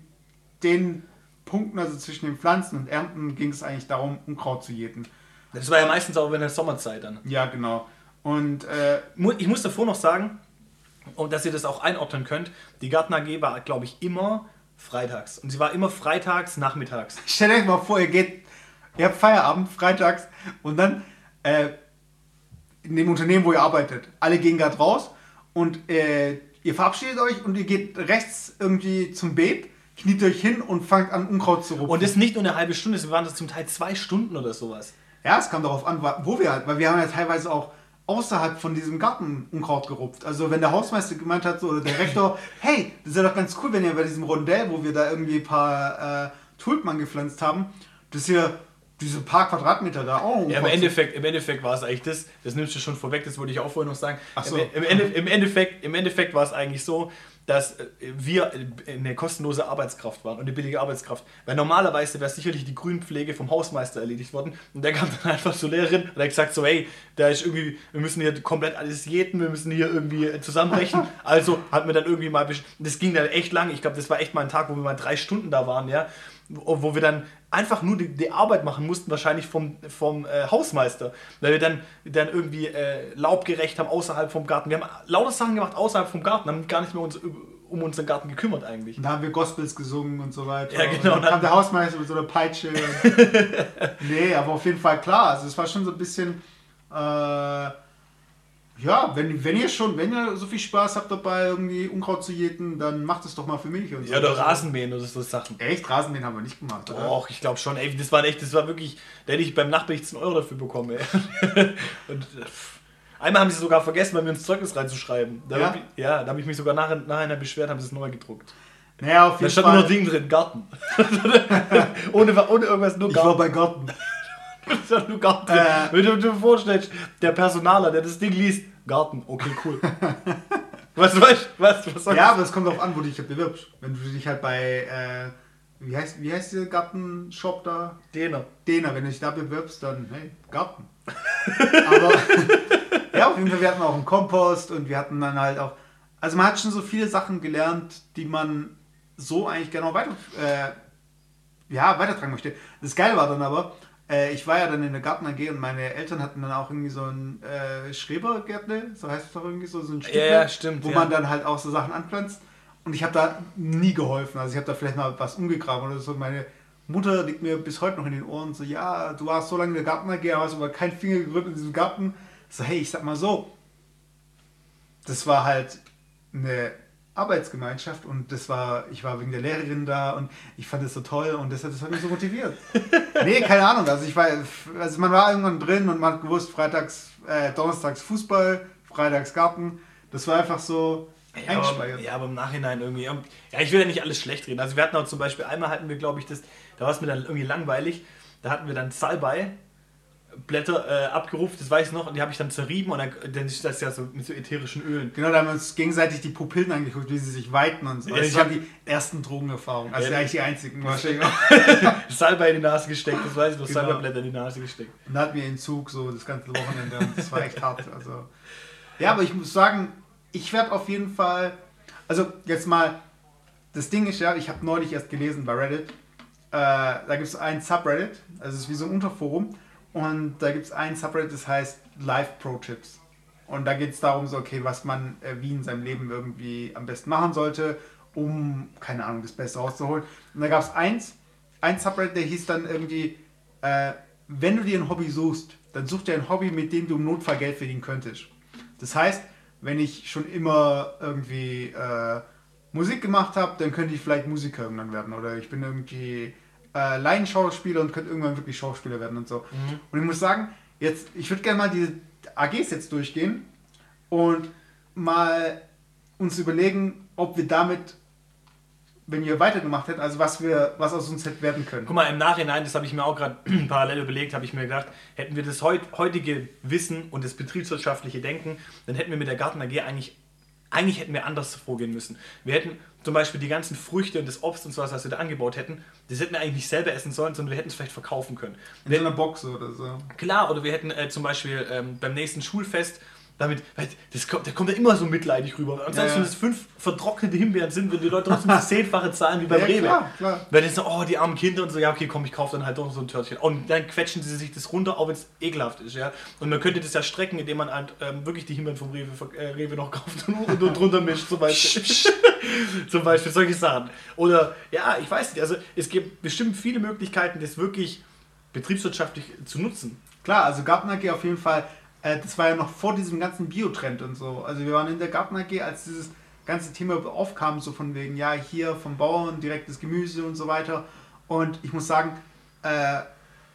den Punkten, also zwischen den Pflanzen und Ernten, ging es eigentlich darum, Unkraut zu jäten. Das war ja meistens auch in der Sommerzeit dann. Ja, genau. Und äh, Ich muss davor noch sagen, und dass ihr das auch einordnen könnt, die Garten AG war, glaube ich, immer freitags. Und sie war immer freitags, nachmittags. Stellt euch mal vor, ihr geht, ihr habt Feierabend, freitags, und dann äh, in dem Unternehmen, wo ihr arbeitet, alle gehen gerade raus und äh, ihr verabschiedet euch und ihr geht rechts irgendwie zum Beet, kniet euch hin und fangt an, Unkraut zu rupfen. Und das nicht nur eine halbe Stunde, wir waren das zum Teil zwei Stunden oder sowas. ja, es kam darauf an, wo wir halt, weil wir haben ja teilweise auch außerhalb von diesem Garten Unkraut gerupft. Also wenn der Hausmeister gemeint hat, so, oder der Rektor, hey, das ist ja doch ganz cool, wenn ihr bei diesem Rondell, wo wir da irgendwie ein paar äh, Tulpen angepflanzt haben, dass ihr diese paar Quadratmeter da auch. Ja, im Endeffekt, im Endeffekt war es eigentlich das, das nimmst du schon vorweg, das wollte ich auch vorhin noch sagen. Ach so. Im, im, Ende, im, Endeffekt, Im Endeffekt war es eigentlich so, dass äh, wir eine kostenlose Arbeitskraft waren und eine billige Arbeitskraft. Weil normalerweise wäre sicherlich die Grünpflege vom Hausmeister erledigt worden und der kam dann einfach zur Lehrerin und hat gesagt so, hey, da ist irgendwie, wir müssen hier komplett alles jäten, wir müssen hier irgendwie zusammenrechnen. also hat mir dann irgendwie mal, das ging dann echt lang, ich glaube, das war echt mal ein Tag, wo wir mal drei Stunden da waren, ja, wo wir dann einfach nur die, die Arbeit machen mussten, wahrscheinlich vom, vom äh, Hausmeister. Weil wir dann, dann irgendwie äh, Laub gerecht haben außerhalb vom Garten. Wir haben lauter Sachen gemacht außerhalb vom Garten, haben gar nicht mehr uns, um unseren Garten gekümmert eigentlich. Und da haben wir Gospels gesungen und so weiter. Ja, genau. Und dann kam der Hausmeister mit so einer Peitsche. nee, aber auf jeden Fall klar. Also es war schon so ein bisschen... Äh, ja, wenn, wenn ihr schon, wenn ihr so viel Spaß habt dabei, irgendwie Unkraut zu jäten, dann macht es doch mal für mich. Und ja, oder Rasenmähen oder so Sachen. Echt? Rasenmähen haben wir nicht gemacht, oder? Doch, ich glaube schon. Ey, das war echt, das war wirklich, da hätte ich beim Nachbericht 10 Euro dafür bekommen, ey. und, äh, einmal haben sie sogar vergessen, bei mir ins Zeugnis reinzuschreiben. Da ja? Hab ich, ja, da habe ich mich sogar nachher, nachher beschwert, haben sie es neu gedruckt. Naja, auf jeden da stand Fall. nur noch Ding drin, Garten. ohne, ohne irgendwas, nur Garten. Ich war bei Garten. nur Garten. Äh, Wenn du dir vorstellst, der Personaler, der das Ding liest, Garten, okay, cool. was, was, was, was Ja, aber es kommt darauf an, wo du dich halt bewirbst. Wenn du dich halt bei, äh, wie heißt, wie heißt der Gartenshop da? Dena. Dena, wenn du dich da bewirbst, dann, hey, Garten. aber, ja, auf jeden Fall, wir hatten auch einen Kompost und wir hatten dann halt auch, also man hat schon so viele Sachen gelernt, die man so eigentlich gerne auch weiter, äh, ja, weitertragen möchte. Das Geile war dann aber, äh, ich war ja dann in der Garten AG und meine Eltern hatten dann auch irgendwie so ein äh, Schrebergärtner, so heißt es doch irgendwie so, so ein Stück, ja, stimmt, wo ja. man dann halt auch so Sachen anpflanzt. Und ich habe da nie geholfen. Also ich habe da vielleicht mal was umgegraben oder so. Meine Mutter liegt mir bis heute noch in den Ohren so, ja, du warst so lange in der Garten AG, hast aber keinen Finger gerührt in diesem Garten. So, hey, ich sag mal so, das war halt eine Arbeitsgemeinschaft und das war, ich war wegen der Lehrerin da und ich fand es so toll und das, das hat mich so motiviert. nee, keine Ahnung. Also ich war, also man war irgendwann drin und man hat gewusst, freitags, äh, donnerstags Fußball, freitags Garten. Das war einfach so ja aber, ja, aber im Nachhinein irgendwie. Ja, ich will ja nicht alles schlecht reden. Also wir hatten auch zum Beispiel, einmal hatten wir, glaube ich, das, da war es mir dann irgendwie langweilig. Da hatten wir dann Salbei Blätter äh, abgerufen, das weiß ich noch, und die habe ich dann zerrieben und dann, dann ist das ja so mit so ätherischen Ölen. Genau, da haben wir uns gegenseitig die Pupillen angeguckt, wie sie sich weiten und so. Ja, also ich habe die ersten Drogenerfahrungen, also ja, eigentlich die einzigen wahrscheinlich. Salbei in die Nase gesteckt, das weiß ich noch, genau. Salbeiblätter in die Nase gesteckt. Und dann hatten wir Entzug so das ganze Wochenende und das war echt hart. Also. Ja, aber ich muss sagen, ich werde auf jeden Fall, also jetzt mal, das Ding ist ja, ich habe neulich erst gelesen bei Reddit, äh, da gibt es ein Subreddit, also es ist wie so ein Unterforum und da gibt es ein Subreddit, das heißt Live Pro Tips. Und da geht es darum, so, okay, was man äh, wie in seinem Leben irgendwie am besten machen sollte, um, keine Ahnung, das Beste rauszuholen. Und da gab es eins, ein Subreddit, der hieß dann irgendwie, äh, wenn du dir ein Hobby suchst, dann such dir ein Hobby, mit dem du im Notfall Geld verdienen könntest. Das heißt, wenn ich schon immer irgendwie äh, Musik gemacht habe, dann könnte ich vielleicht Musiker irgendwann werden. Oder ich bin irgendwie äh, Laienschauspieler und könnte irgendwann wirklich Schauspieler werden und so. Mhm. Und ich muss sagen, jetzt, ich würde gerne mal diese AGs jetzt durchgehen und mal uns überlegen, ob wir damit, wenn wir weitergemacht hätten, also was wir, was aus uns hätte werden können. Guck mal, im Nachhinein, das habe ich mir auch gerade parallel überlegt, habe ich mir gedacht, hätten wir das heut, heutige Wissen und das betriebswirtschaftliche Denken, dann hätten wir mit der Garten AG eigentlich eigentlich hätten wir anders vorgehen müssen. Wir hätten zum Beispiel die ganzen Früchte und das Obst und sowas, was wir da angebaut hätten, das hätten wir eigentlich nicht selber essen sollen, sondern wir hätten es vielleicht verkaufen können. In so einer Box oder so. Klar, oder wir hätten äh, zum Beispiel ähm, beim nächsten Schulfest damit, das kommt, der kommt ja immer so mitleidig rüber. Und selbst ja, wenn es fünf vertrocknete Himbeeren sind, wenn die Leute trotzdem das zehnfache zahlen wie beim ja, Rewe. Klar, klar. Weil die so, oh, die armen Kinder und so, ja, okay, komm, ich kaufe dann halt doch noch so ein Törtchen. Und dann quetschen sie sich das runter, auch wenn es ekelhaft ist, ja. Und man könnte das ja strecken, indem man halt ähm, wirklich die Himbeeren vom Rewe, äh, Rewe noch kauft und, und drunter mischt, zum Beispiel. zum Beispiel solche Sachen. Oder, ja, ich weiß nicht, also es gibt bestimmt viele Möglichkeiten, das wirklich betriebswirtschaftlich zu nutzen. Klar, also Gartner geht auf jeden Fall äh, das war ja noch vor diesem ganzen Biotrend und so. Also wir waren in der Garten AG, als dieses ganze Thema aufkam, so von wegen, ja, hier vom Bauern direktes Gemüse und so weiter. Und ich muss sagen, äh,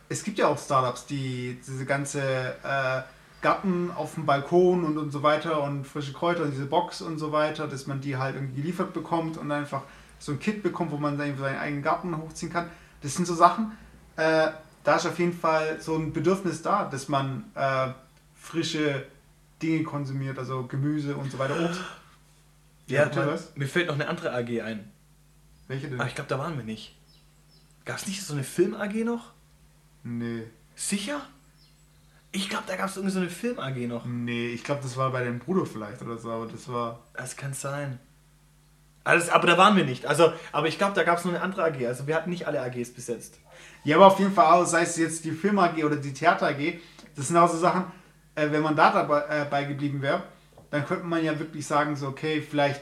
es gibt ja auch Startups, die diese ganze äh, Garten auf dem Balkon und, und so weiter und frische Kräuter und diese Box und so weiter, dass man die halt irgendwie geliefert bekommt und einfach so ein Kit bekommt, wo man dann seinen eigenen Garten hochziehen kann. Das sind so Sachen, äh, da ist auf jeden Fall so ein Bedürfnis da, dass man äh, frische Dinge konsumiert, also Gemüse und so weiter, Obst. Ja, du, mir fällt noch eine andere AG ein. Welche denn? Aber ich glaube, da waren wir nicht. Gab es nicht so eine Film-AG noch? Nee. Sicher? Ich glaube, da gab es irgendwie so eine Film-AG noch. Nee, ich glaube, das war bei deinem Bruder vielleicht oder so, aber das war. Das kann sein. Alles, aber da waren wir nicht. Also, aber ich glaube, da gab es nur eine andere AG. Also wir hatten nicht alle AGs besetzt. Ja, aber auf jeden Fall auch, sei es jetzt die Film AG oder die Theater AG, das sind auch so Sachen, äh, wenn man da dabei äh, geblieben wäre, dann könnte man ja wirklich sagen, so, okay, vielleicht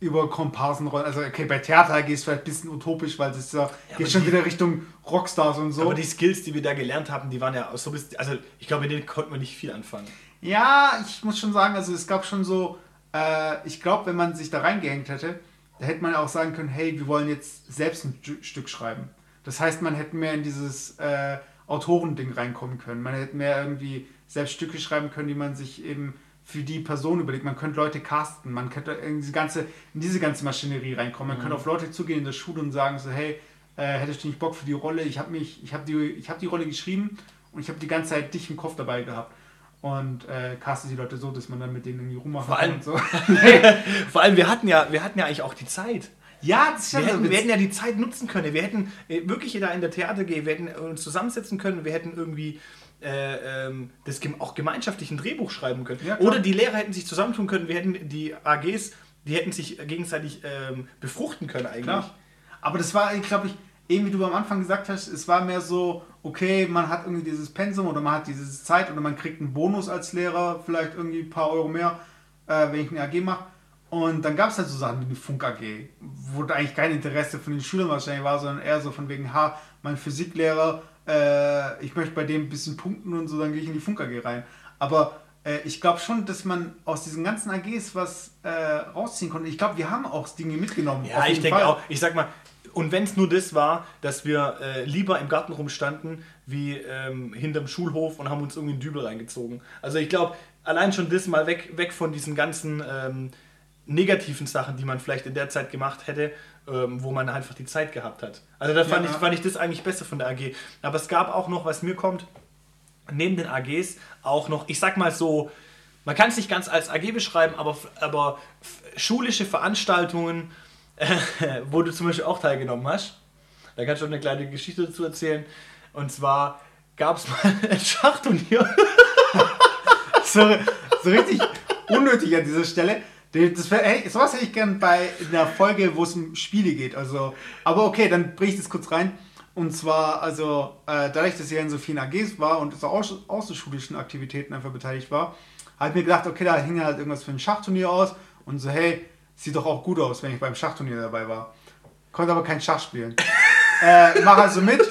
über Komparsenrollen, also okay, bei Theater AG ist vielleicht ein bisschen utopisch, weil es ja, ja geht schon die, wieder Richtung Rockstars und so. Aber die Skills, die wir da gelernt haben, die waren ja so bis, also ich glaube, mit denen konnten wir nicht viel anfangen. Ja, ich muss schon sagen, also es gab schon so, äh, ich glaube, wenn man sich da reingehängt hätte, da hätte man auch sagen können, hey, wir wollen jetzt selbst ein Stück schreiben. Das heißt, man hätte mehr in dieses äh, Autorending reinkommen können. Man hätte mehr irgendwie selbst Stücke schreiben können, die man sich eben für die Person überlegt. Man könnte Leute casten, man könnte in diese ganze, in diese ganze Maschinerie reinkommen. Man mhm. könnte auf Leute zugehen in der Schule und sagen so, hey, äh, hättest du nicht Bock für die Rolle? Ich habe mich, ich habe die, ich habe die Rolle geschrieben und ich habe die ganze Zeit dich im Kopf dabei gehabt und äh, castet die Leute so, dass man dann mit denen irgendwie rummachen vor allem, und so. vor allem, wir hatten ja, wir hatten ja eigentlich auch die Zeit. Ja, das ist wir, hätten, wir hätten ja die Zeit nutzen können. Wir hätten äh, wirklich da in der Theater gehen, wir hätten uns zusammensetzen können, wir hätten irgendwie äh, ähm, das auch gemeinschaftlich ein Drehbuch schreiben können. Ja, Oder die Lehrer hätten sich zusammentun können, wir hätten die AGs, die hätten sich gegenseitig ähm, befruchten können eigentlich. Klar. Aber das war, glaube ich, eben wie du am Anfang gesagt hast, es war mehr so, okay, man hat irgendwie dieses Pensum oder man hat diese Zeit oder man kriegt einen Bonus als Lehrer, vielleicht irgendwie ein paar Euro mehr, äh, wenn ich eine AG mache. Und dann gab es halt so Sachen wie die Funk AG, wo da eigentlich kein Interesse von den Schülern wahrscheinlich war, sondern eher so von wegen, ha, mein Physiklehrer äh, ich möchte bei dem ein bisschen punkten und so, dann gehe ich in die Funk AG rein. Aber äh, ich glaube schon, dass man aus diesen ganzen AGs was äh, rausziehen konnte. Ich glaube, wir haben auch Dinge mitgenommen. Ja, ich denke auch. Ich sag mal, und wenn es nur das war, dass wir äh, lieber im Garten rumstanden, wie ähm, hinterm Schulhof und haben uns irgendwie einen Dübel reingezogen. Also ich glaube, allein schon das mal weg, weg von diesen ganzen ähm, negativen Sachen, die man vielleicht in der Zeit gemacht hätte, ähm, wo man einfach die Zeit gehabt hat. Also da fand, ja, ich, fand ich das eigentlich besser von der AG. Aber es gab auch noch, was mir kommt, neben den AGs auch noch, ich sag mal so, man kann es nicht ganz als AG beschreiben, aber, aber schulische Veranstaltungen, äh, wo du zum Beispiel auch teilgenommen hast. Da kannst du eine kleine Geschichte dazu erzählen. Und zwar gab es mal ein Schachturnier. so, so richtig unnötig an dieser Stelle. Das hey, sowas hätte ich gern bei einer Folge, wo es um Spiele geht. Also, aber okay, dann bringe ich das kurz rein. Und zwar, also, äh, dadurch, dass ich ja in so vielen AGs war und so außerschulischen Aktivitäten einfach beteiligt war, habe ich mir gedacht, okay, da hing halt irgendwas für ein Schachturnier aus. Und so, hey, sieht doch auch gut aus, wenn ich beim Schachturnier dabei war. Konnte aber kein Schach spielen. äh, mach also mit.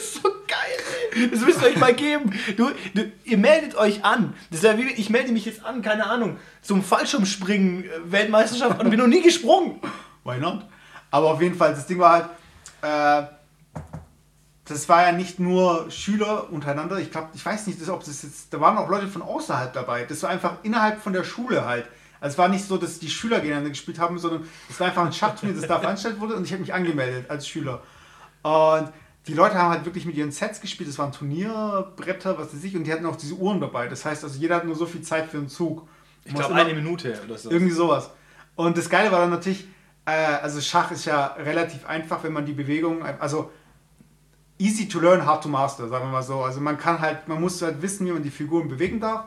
Das müsst ihr euch mal geben. Du, du, ihr meldet euch an. Das ist ja wie, ich melde mich jetzt an, keine Ahnung, zum Fallschirmspringen äh, Weltmeisterschaft und bin noch nie gesprungen. Why not? Aber auf jeden Fall, das Ding war halt, äh, das war ja nicht nur Schüler untereinander. Ich glaube, ich weiß nicht, ob das jetzt, da waren auch Leute von außerhalb dabei. Das war einfach innerhalb von der Schule halt. Also es war nicht so, dass die Schüler gegeneinander gespielt haben, sondern es war einfach ein Schachturnier, das da veranstaltet wurde und ich habe mich angemeldet als Schüler. Und die Leute haben halt wirklich mit ihren Sets gespielt. Das waren Turnierbretter, was weiß ich, und die hatten auch diese Uhren dabei. Das heißt, also jeder hat nur so viel Zeit für einen Zug. Ich glaube, eine Minute oder so. Irgendwie sowas. Und das Geile war dann natürlich, äh, also Schach ist ja relativ einfach, wenn man die Bewegung, also easy to learn, hard to master, sagen wir mal so. Also man kann halt, man muss halt wissen, wie man die Figuren bewegen darf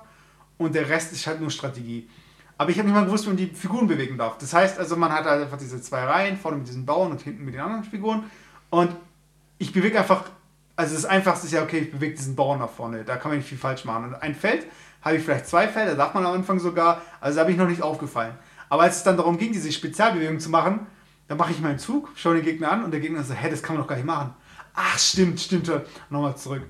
und der Rest ist halt nur Strategie. Aber ich habe nicht mal gewusst, wie man die Figuren bewegen darf. Das heißt also, man hat halt einfach diese zwei Reihen, vorne mit diesen Bauern und hinten mit den anderen Figuren. Und ich bewege einfach, also das Einfachste ist ja, okay, ich bewege diesen Bauern nach vorne, da kann man nicht viel falsch machen. Und ein Feld habe ich vielleicht zwei Felder, sagt man am Anfang sogar, also da habe ich noch nicht aufgefallen. Aber als es dann darum ging, diese Spezialbewegung zu machen, dann mache ich meinen Zug, schaue den Gegner an und der Gegner sagt, hä, das kann man doch gar nicht machen. Ach, stimmt, stimmt. Nochmal zurück.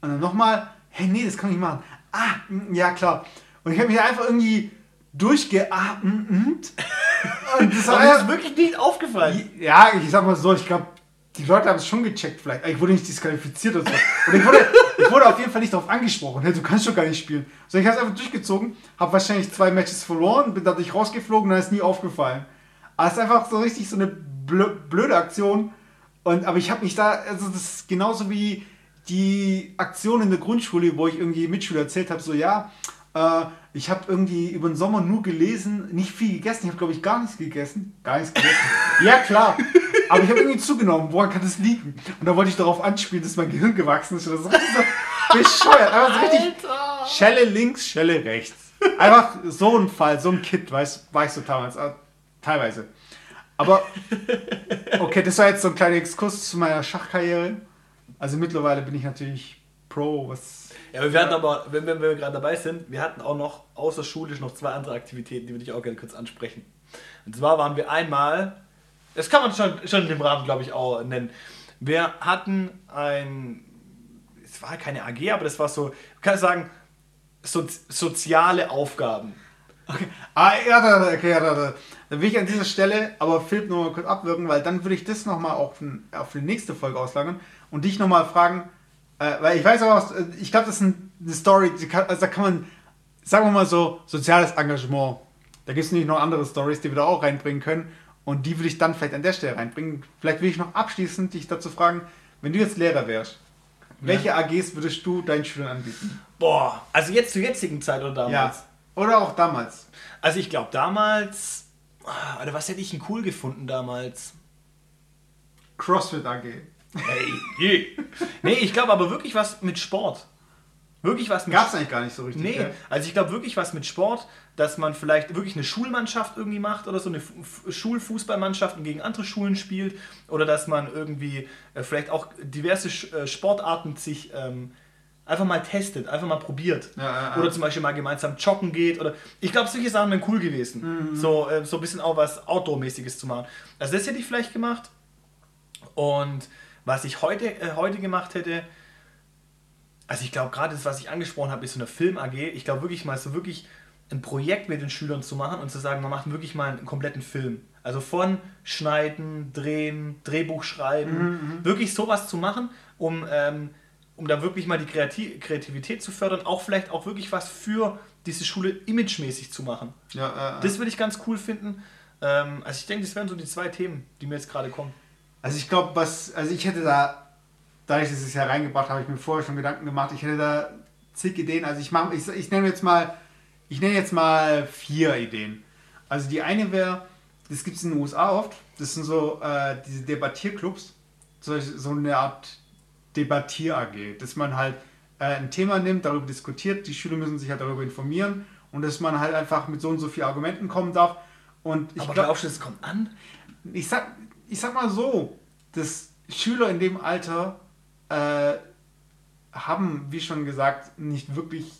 Und dann nochmal, hä, nee, das kann ich nicht machen. Ah, mm, ja, klar. Und ich habe mich einfach irgendwie durchgeatmet. Und das, Aber ist wirklich nicht aufgefallen. Ja, ich sag mal so, ich glaube, die Leute haben es schon gecheckt vielleicht. Ich wurde nicht disqualifiziert oder so. Und ich wurde, ich wurde auf jeden Fall nicht darauf angesprochen. Hey, du kannst schon gar nicht spielen. So, ich habe es einfach durchgezogen, habe wahrscheinlich zwei Matches verloren, bin dadurch rausgeflogen dann ist nie aufgefallen. Aber es ist einfach so richtig so eine blöde Aktion. Und, aber ich habe mich da, also das ist genauso wie die Aktion in der Grundschule, wo ich irgendwie Mitschüler erzählt habe, so ja, äh, ich habe irgendwie über den Sommer nur gelesen, nicht viel gegessen. Ich habe, glaube ich, gar nichts gegessen. Gar nichts gegessen. ja, klar. Aber ich habe irgendwie zugenommen. Woran kann das liegen? Und da wollte ich darauf anspielen, dass mein Gehirn gewachsen ist. Das ist richtig so bescheuert. Aber so richtig Schelle links, Schelle rechts. Einfach so ein Fall, so ein Kid, weißt, war ich so damals. Äh, teilweise. Aber, okay, das war jetzt so ein kleiner Exkurs zu meiner Schachkarriere. Also mittlerweile bin ich natürlich Pro, was. Ja, wir hatten aber, wenn, wenn wir gerade dabei sind, wir hatten auch noch außerschulisch noch zwei andere Aktivitäten, die würde ich auch gerne kurz ansprechen. Und zwar waren wir einmal, das kann man schon, schon in dem Rahmen, glaube ich, auch nennen. Wir hatten ein, es war keine AG, aber das war so, kann ich sagen, so, soziale Aufgaben. Okay. Ah, ja, da, okay, ja, da, da. Dann will ich an dieser Stelle aber Philipp noch mal kurz abwirken, weil dann würde ich das nochmal auf, auf die nächste Folge auslagern und dich nochmal fragen, äh, weil ich weiß aber, was, äh, ich glaube, das ist eine Story, kann, also da kann man, sagen wir mal so, soziales Engagement. Da gibt es nämlich noch andere Stories, die wir da auch reinbringen können und die würde ich dann vielleicht an der Stelle reinbringen. Vielleicht will ich noch abschließend dich dazu fragen, wenn du jetzt Lehrer wärst, welche AGs würdest du deinen Schülern anbieten? Boah, also jetzt zur jetzigen Zeit oder damals? Ja. Oder auch damals. Also ich glaube damals, ah, oder was hätte ich denn cool gefunden damals? CrossFit AG. Hey, yeah. nee, ich glaube aber wirklich was mit Sport. Wirklich was mit Gab es eigentlich gar nicht so richtig. Nee, ja? also ich glaube wirklich was mit Sport, dass man vielleicht wirklich eine Schulmannschaft irgendwie macht oder so eine Schulfußballmannschaft gegen andere Schulen spielt oder dass man irgendwie äh, vielleicht auch diverse äh, Sportarten sich ähm, einfach mal testet, einfach mal probiert. Ja, ja, oder zum Beispiel mal gemeinsam joggen geht. Oder ich glaube, solche Sachen wären cool gewesen. Mhm. So, äh, so ein bisschen auch was Outdoor-mäßiges zu machen. Also das hätte ich vielleicht gemacht. Und was ich heute, äh, heute gemacht hätte, also ich glaube gerade das, was ich angesprochen habe, ist so eine Film-AG. Ich glaube wirklich mal so wirklich ein Projekt mit den Schülern zu machen und zu sagen, man macht wirklich mal einen kompletten Film. Also von Schneiden, Drehen, Drehbuch schreiben, mhm, mhm. wirklich sowas zu machen, um ähm, um da wirklich mal die Kreativität zu fördern, auch vielleicht auch wirklich was für diese Schule imagemäßig zu machen. Ja, äh, das würde ich ganz cool finden. Ähm, also ich denke, das wären so die zwei Themen, die mir jetzt gerade kommen. Also ich glaube, was, also ich hätte da, dadurch, dass ich es ja reingebracht habe, ich mir vorher schon Gedanken gemacht, ich hätte da zig Ideen. Also ich mache, ich, ich nenne jetzt mal, ich nenne jetzt mal vier Ideen. Also die eine wäre, das gibt es in den USA oft, das sind so äh, diese Debattierclubs, so, so eine Art Debattier-AG, dass man halt äh, ein Thema nimmt, darüber diskutiert, die Schüler müssen sich halt darüber informieren und dass man halt einfach mit so und so vielen Argumenten kommen darf. Und ich Aber glaub, glaubst du, es kommt an? Ich sag, ich sag mal so, dass Schüler in dem Alter äh, haben, wie schon gesagt, nicht wirklich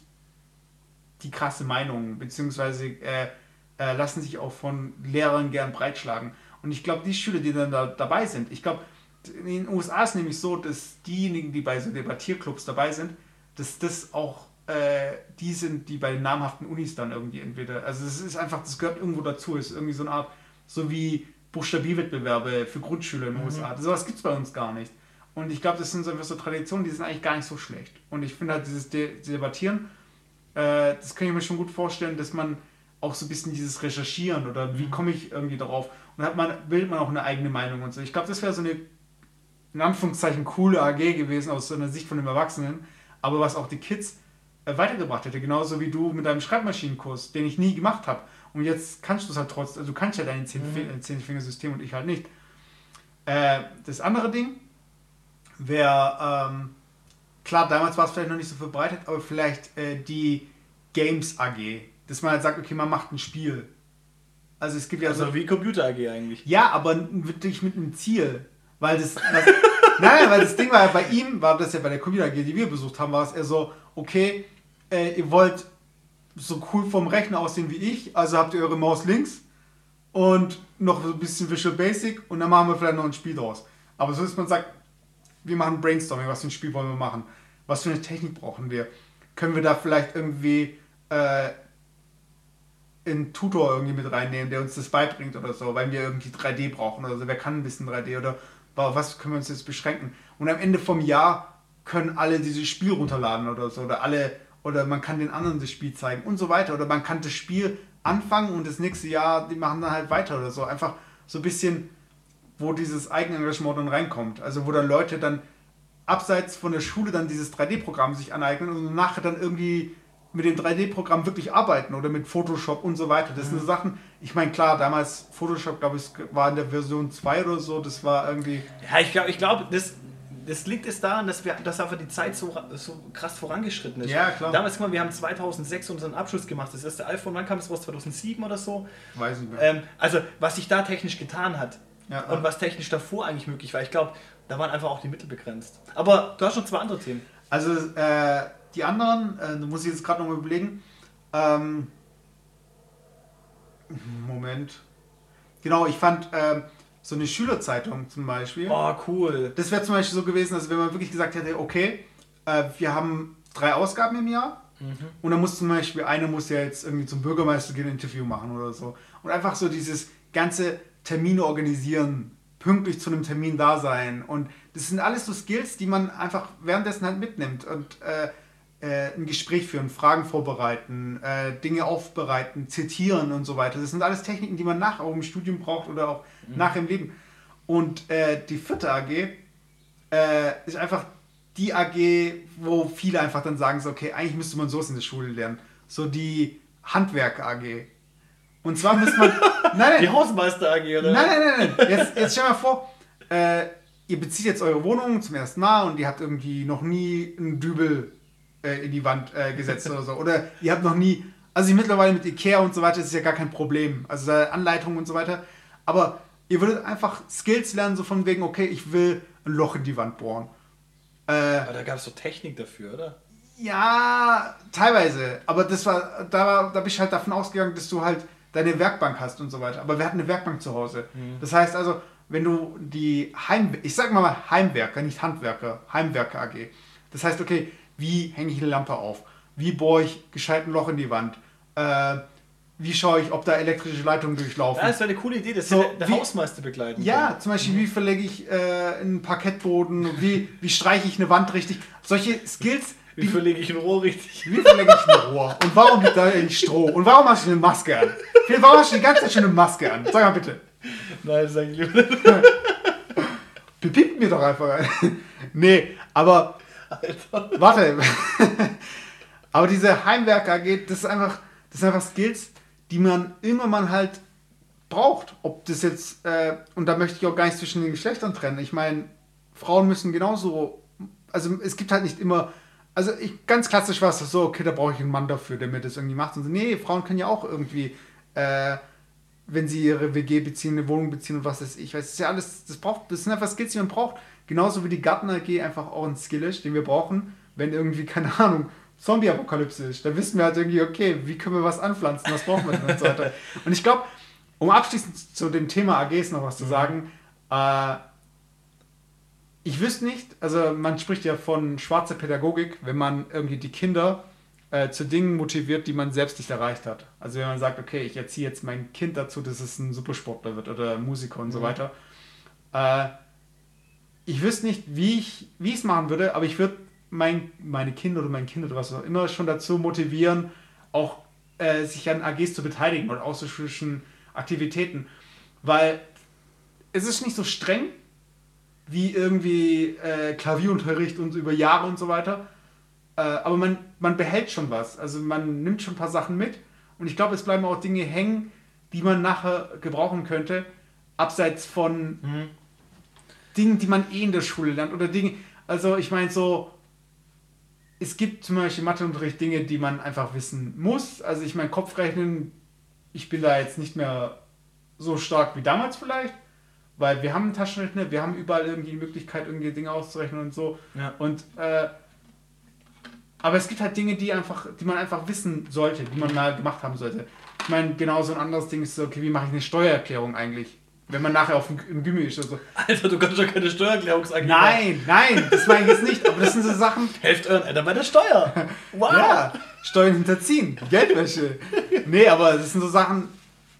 die krasse Meinung, beziehungsweise äh, äh, lassen sich auch von Lehrern gern breitschlagen. Und ich glaube, die Schüler, die dann da dabei sind, ich glaube, in den USA ist nämlich so, dass diejenigen, die bei so Debattierclubs dabei sind, dass das auch äh, die sind, die bei den namhaften Unis dann irgendwie entweder, also es ist einfach, das gehört irgendwo dazu, ist irgendwie so eine Art, so wie Buchstabierwettbewerbe für Grundschüler in den mhm. USA. Sowas gibt es bei uns gar nicht. Und ich glaube, das sind so, so Traditionen, die sind eigentlich gar nicht so schlecht. Und ich finde halt dieses De Debattieren, äh, das kann ich mir schon gut vorstellen, dass man auch so ein bisschen dieses Recherchieren oder wie mhm. komme ich irgendwie darauf und hat man, bildet man auch eine eigene Meinung und so. Ich glaube, das wäre so eine in Anführungszeichen coole AG gewesen aus so einer Sicht von dem Erwachsenen, aber was auch die Kids äh, weitergebracht hätte. Genauso wie du mit deinem Schreibmaschinenkurs, den ich nie gemacht habe. Und jetzt kannst du es halt trotzdem, also du kannst ja dein Zehn-Fingersystem und ich halt nicht. Äh, das andere Ding wäre, ähm, klar, damals war es vielleicht noch nicht so verbreitet, aber vielleicht äh, die Games AG. Dass man halt sagt, okay, man macht ein Spiel. Also es gibt ja also so. wie Computer AG eigentlich. Ja, aber wirklich mit einem Ziel. Weil das, das nein, weil das Ding war ja bei ihm, war das ja bei der Community AG, die wir besucht haben, war es eher so, okay, äh, ihr wollt so cool vom Rechner aussehen wie ich, also habt ihr eure Maus links und noch ein bisschen Visual Basic und dann machen wir vielleicht noch ein Spiel draus. Aber so ist man sagt, wir machen Brainstorming, was für ein Spiel wollen wir machen? Was für eine Technik brauchen wir? Können wir da vielleicht irgendwie äh, einen Tutor irgendwie mit reinnehmen, der uns das beibringt oder so, weil wir irgendwie 3D brauchen oder so. Wer kann ein bisschen 3D oder was können wir uns jetzt beschränken? Und am Ende vom Jahr können alle dieses Spiel runterladen oder so. Oder alle, oder man kann den anderen das Spiel zeigen und so weiter. Oder man kann das Spiel anfangen und das nächste Jahr, die machen dann halt weiter oder so. Einfach so ein bisschen, wo dieses Eigenengagement dann reinkommt. Also wo dann Leute dann abseits von der Schule dann dieses 3D-Programm sich aneignen und nachher dann irgendwie mit dem 3D-Programm wirklich arbeiten oder mit Photoshop und so weiter. Das mhm. sind Sachen, ich meine, klar, damals Photoshop, glaube ich, war in der Version 2 oder so, das war irgendwie. Ja, ich glaube, ich glaub, das, das liegt es daran, dass, wir, dass einfach die Zeit so, so krass vorangeschritten ist. Ja, klar. Damals, guck mal, wir haben 2006 unseren Abschluss gemacht. Das erste iPhone, wann kam es raus? 2007 oder so? Weiß ich nicht mehr. Ähm, also, was sich da technisch getan hat ja, und was technisch davor eigentlich möglich war, ich glaube, da waren einfach auch die Mittel begrenzt. Aber du hast schon zwei andere Themen. Also, äh, die anderen, äh, muss ich jetzt gerade noch mal überlegen. Ähm, Moment. Genau, ich fand. Äh, so eine Schülerzeitung zum Beispiel. Oh, cool. Das wäre zum Beispiel so gewesen, als wenn man wirklich gesagt hätte, okay, äh, wir haben drei Ausgaben im Jahr mhm. und dann muss zum Beispiel, eine muss ja jetzt irgendwie zum Bürgermeister gehen, ein Interview machen oder so. Und einfach so dieses ganze Termine organisieren, pünktlich zu einem Termin da sein. Und das sind alles so Skills, die man einfach währenddessen halt mitnimmt. Und äh, äh, ein Gespräch führen, Fragen vorbereiten, äh, Dinge aufbereiten, zitieren und so weiter. Das sind alles Techniken, die man nach auch im Studium braucht oder auch mhm. nach im Leben. Und äh, die vierte AG äh, ist einfach die AG, wo viele einfach dann sagen, so, okay, eigentlich müsste man sowas in der Schule lernen. So die Handwerk AG. Und zwar müsste man. nein, nein, die Hausmeister AG, oder? Nein, nein, nein, nein. Jetzt, jetzt stell mal vor, äh, ihr bezieht jetzt eure Wohnung zum ersten Mal und ihr habt irgendwie noch nie einen Dübel äh, in die Wand äh, gesetzt oder so. Oder ihr habt noch nie, also mittlerweile mit Ikea und so weiter ist ja gar kein Problem. Also Anleitungen und so weiter. Aber ihr würdet einfach Skills lernen, so von wegen, okay, ich will ein Loch in die Wand bohren. Äh, aber da gab es so Technik dafür, oder? Ja, teilweise. Aber das war, da, da bin ich halt davon ausgegangen, dass du halt deine Werkbank hast und so weiter. Aber wir hatten eine Werkbank zu Hause. Mhm. Das heißt also, wenn du die Heim, ich sag mal Heimwerker, nicht Handwerker, Heimwerker AG. Das heißt, okay, wie hänge ich eine Lampe auf? Wie bohre ich gescheit ein Loch in die Wand? Äh, wie schaue ich, ob da elektrische Leitungen durchlaufen? das ist eine coole Idee, das so, der, der wie, Hausmeister begleiten. Ja, kann. zum Beispiel, mhm. wie verlege ich äh, einen Parkettboden? Wie, wie streiche ich eine Wand richtig? Solche Skills. Wie die, verlege ich ein Rohr richtig? Wie verlege ich ein Rohr? Und warum liegt da ein Stroh? Und warum hast du eine Maske an? Warum hast du die ganze Zeit schon eine Maske an? Sag mal bitte. Nein, sag ich lieber nicht. Bepiept mir doch einfach. nee, aber Alter. Warte. Aber diese Heimwerker geht, das ist einfach, das sind einfach Skills, die man immer man halt braucht. Ob das jetzt, äh, und da möchte ich auch gar nicht zwischen den Geschlechtern trennen. Ich meine, Frauen müssen genauso, also es gibt halt nicht immer, also ich, ganz klassisch war es so, okay, da brauche ich einen Mann dafür, der mir das irgendwie macht. Und so, nee, Frauen können ja auch irgendwie, äh, wenn sie ihre WG beziehen, eine Wohnung beziehen und was weiß ich, weiß, das ist ja alles, das braucht, das sind einfach Skills, die man braucht. Genauso wie die Garten AG einfach auch ein Skill ist, den wir brauchen, wenn irgendwie, keine Ahnung, Zombie-Apokalypse ist. Da wissen wir halt irgendwie, okay, wie können wir was anpflanzen, was brauchen wir denn und so weiter. Und ich glaube, um abschließend zu dem Thema AGs noch was zu sagen, äh, ich wüsste nicht, also man spricht ja von schwarzer Pädagogik, wenn man irgendwie die Kinder äh, zu Dingen motiviert, die man selbst nicht erreicht hat. Also wenn man sagt, okay, ich erziehe jetzt mein Kind dazu, dass es ein Supersportler wird oder Musiker und mhm. so weiter. Äh, ich wüsste nicht, wie ich wie es machen würde, aber ich würde mein, meine Kinder oder mein Kind oder was auch immer schon dazu motivieren, auch äh, sich an AGs zu beteiligen oder außerschulischen Aktivitäten. Weil es ist nicht so streng wie irgendwie äh, Klavierunterricht und über Jahre und so weiter. Äh, aber man, man behält schon was. Also man nimmt schon ein paar Sachen mit. Und ich glaube, es bleiben auch Dinge hängen, die man nachher gebrauchen könnte, abseits von mhm. Dingen, die man eh in der Schule lernt oder Dinge, also ich meine so, es gibt zum Beispiel Matheunterricht Dinge, die man einfach wissen muss. Also ich meine, Kopfrechnen, ich bin da jetzt nicht mehr so stark wie damals vielleicht, weil wir haben einen Taschenrechner, wir haben überall irgendwie die Möglichkeit, irgendwie Dinge auszurechnen und so. Ja. Und äh, aber es gibt halt Dinge, die einfach, die man einfach wissen sollte, die man mal gemacht haben sollte. Ich meine, genau so ein anderes Ding ist so, okay, wie mache ich eine Steuererklärung eigentlich? Wenn man nachher auf dem, im Gimmi ist oder so. Alter, du kannst doch keine Steuererklärungsagent Nein, nein, das meine ich jetzt nicht. Aber das sind so Sachen. Helft euren Eltern bei der Steuer. Wow. Ja, Steuern hinterziehen. Geldwäsche. Nee, aber das sind so Sachen.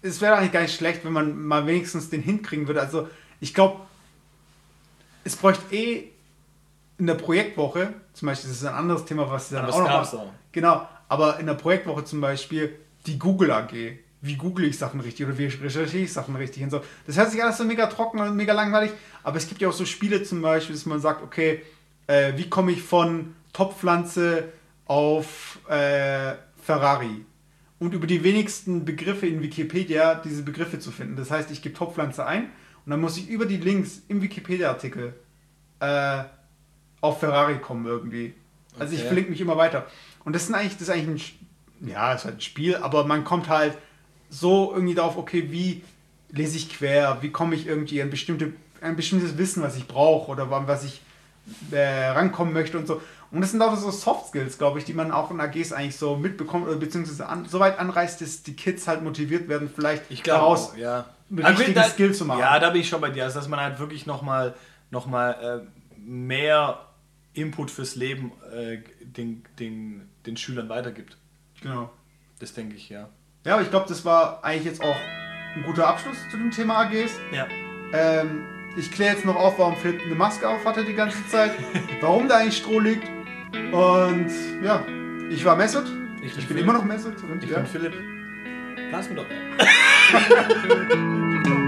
Es wäre eigentlich gar nicht schlecht, wenn man mal wenigstens den hinkriegen würde. Also, ich glaube, es bräuchte eh in der Projektwoche, zum Beispiel, das ist ein anderes Thema, was dann aber auch noch. Auch. Genau, aber in der Projektwoche zum Beispiel die Google AG wie google ich Sachen richtig oder wie recherchiere ich Sachen richtig und so. Das hört sich alles so mega trocken und mega langweilig, aber es gibt ja auch so Spiele zum Beispiel, dass man sagt, okay, äh, wie komme ich von Topfpflanze auf äh, Ferrari? Und über die wenigsten Begriffe in Wikipedia diese Begriffe zu finden. Das heißt, ich gebe Topfpflanze ein und dann muss ich über die Links im Wikipedia-Artikel äh, auf Ferrari kommen irgendwie. Also ich Okay. verlinke mich immer weiter. Und das ist eigentlich, das ist eigentlich ein, ja, ist halt ein Spiel, aber man kommt halt so irgendwie darauf, okay, wie lese ich quer, wie komme ich irgendwie an bestimmte, ein bestimmtes Wissen, was ich brauche oder was ich äh, rankommen möchte und so. Und das sind auch so Soft Skills, glaube ich, die man auch in AGs eigentlich so mitbekommt oder beziehungsweise an, so weit anreißt, dass die Kids halt motiviert werden, vielleicht Ich glaube daraus ja. einen richtigen da- Skill zu machen. Ja, da bin ich schon bei dir. Also, dass man halt wirklich nochmal noch mal, äh, mehr Input fürs Leben äh, den, den, den Schülern weitergibt. Genau. Das denke ich, ja. Ja, aber ich glaube, das war eigentlich jetzt auch ein guter Abschluss zu dem Thema AGs. Ja. Ähm, ich kläre jetzt noch auf, warum Philipp eine Maske auf hatte die ganze Zeit, warum da eigentlich Stroh liegt. Und ja, ich war Mesut. Ich, Ich bin immer noch Mesut. Und, Ich ja. bin Philipp. Lass mir doch.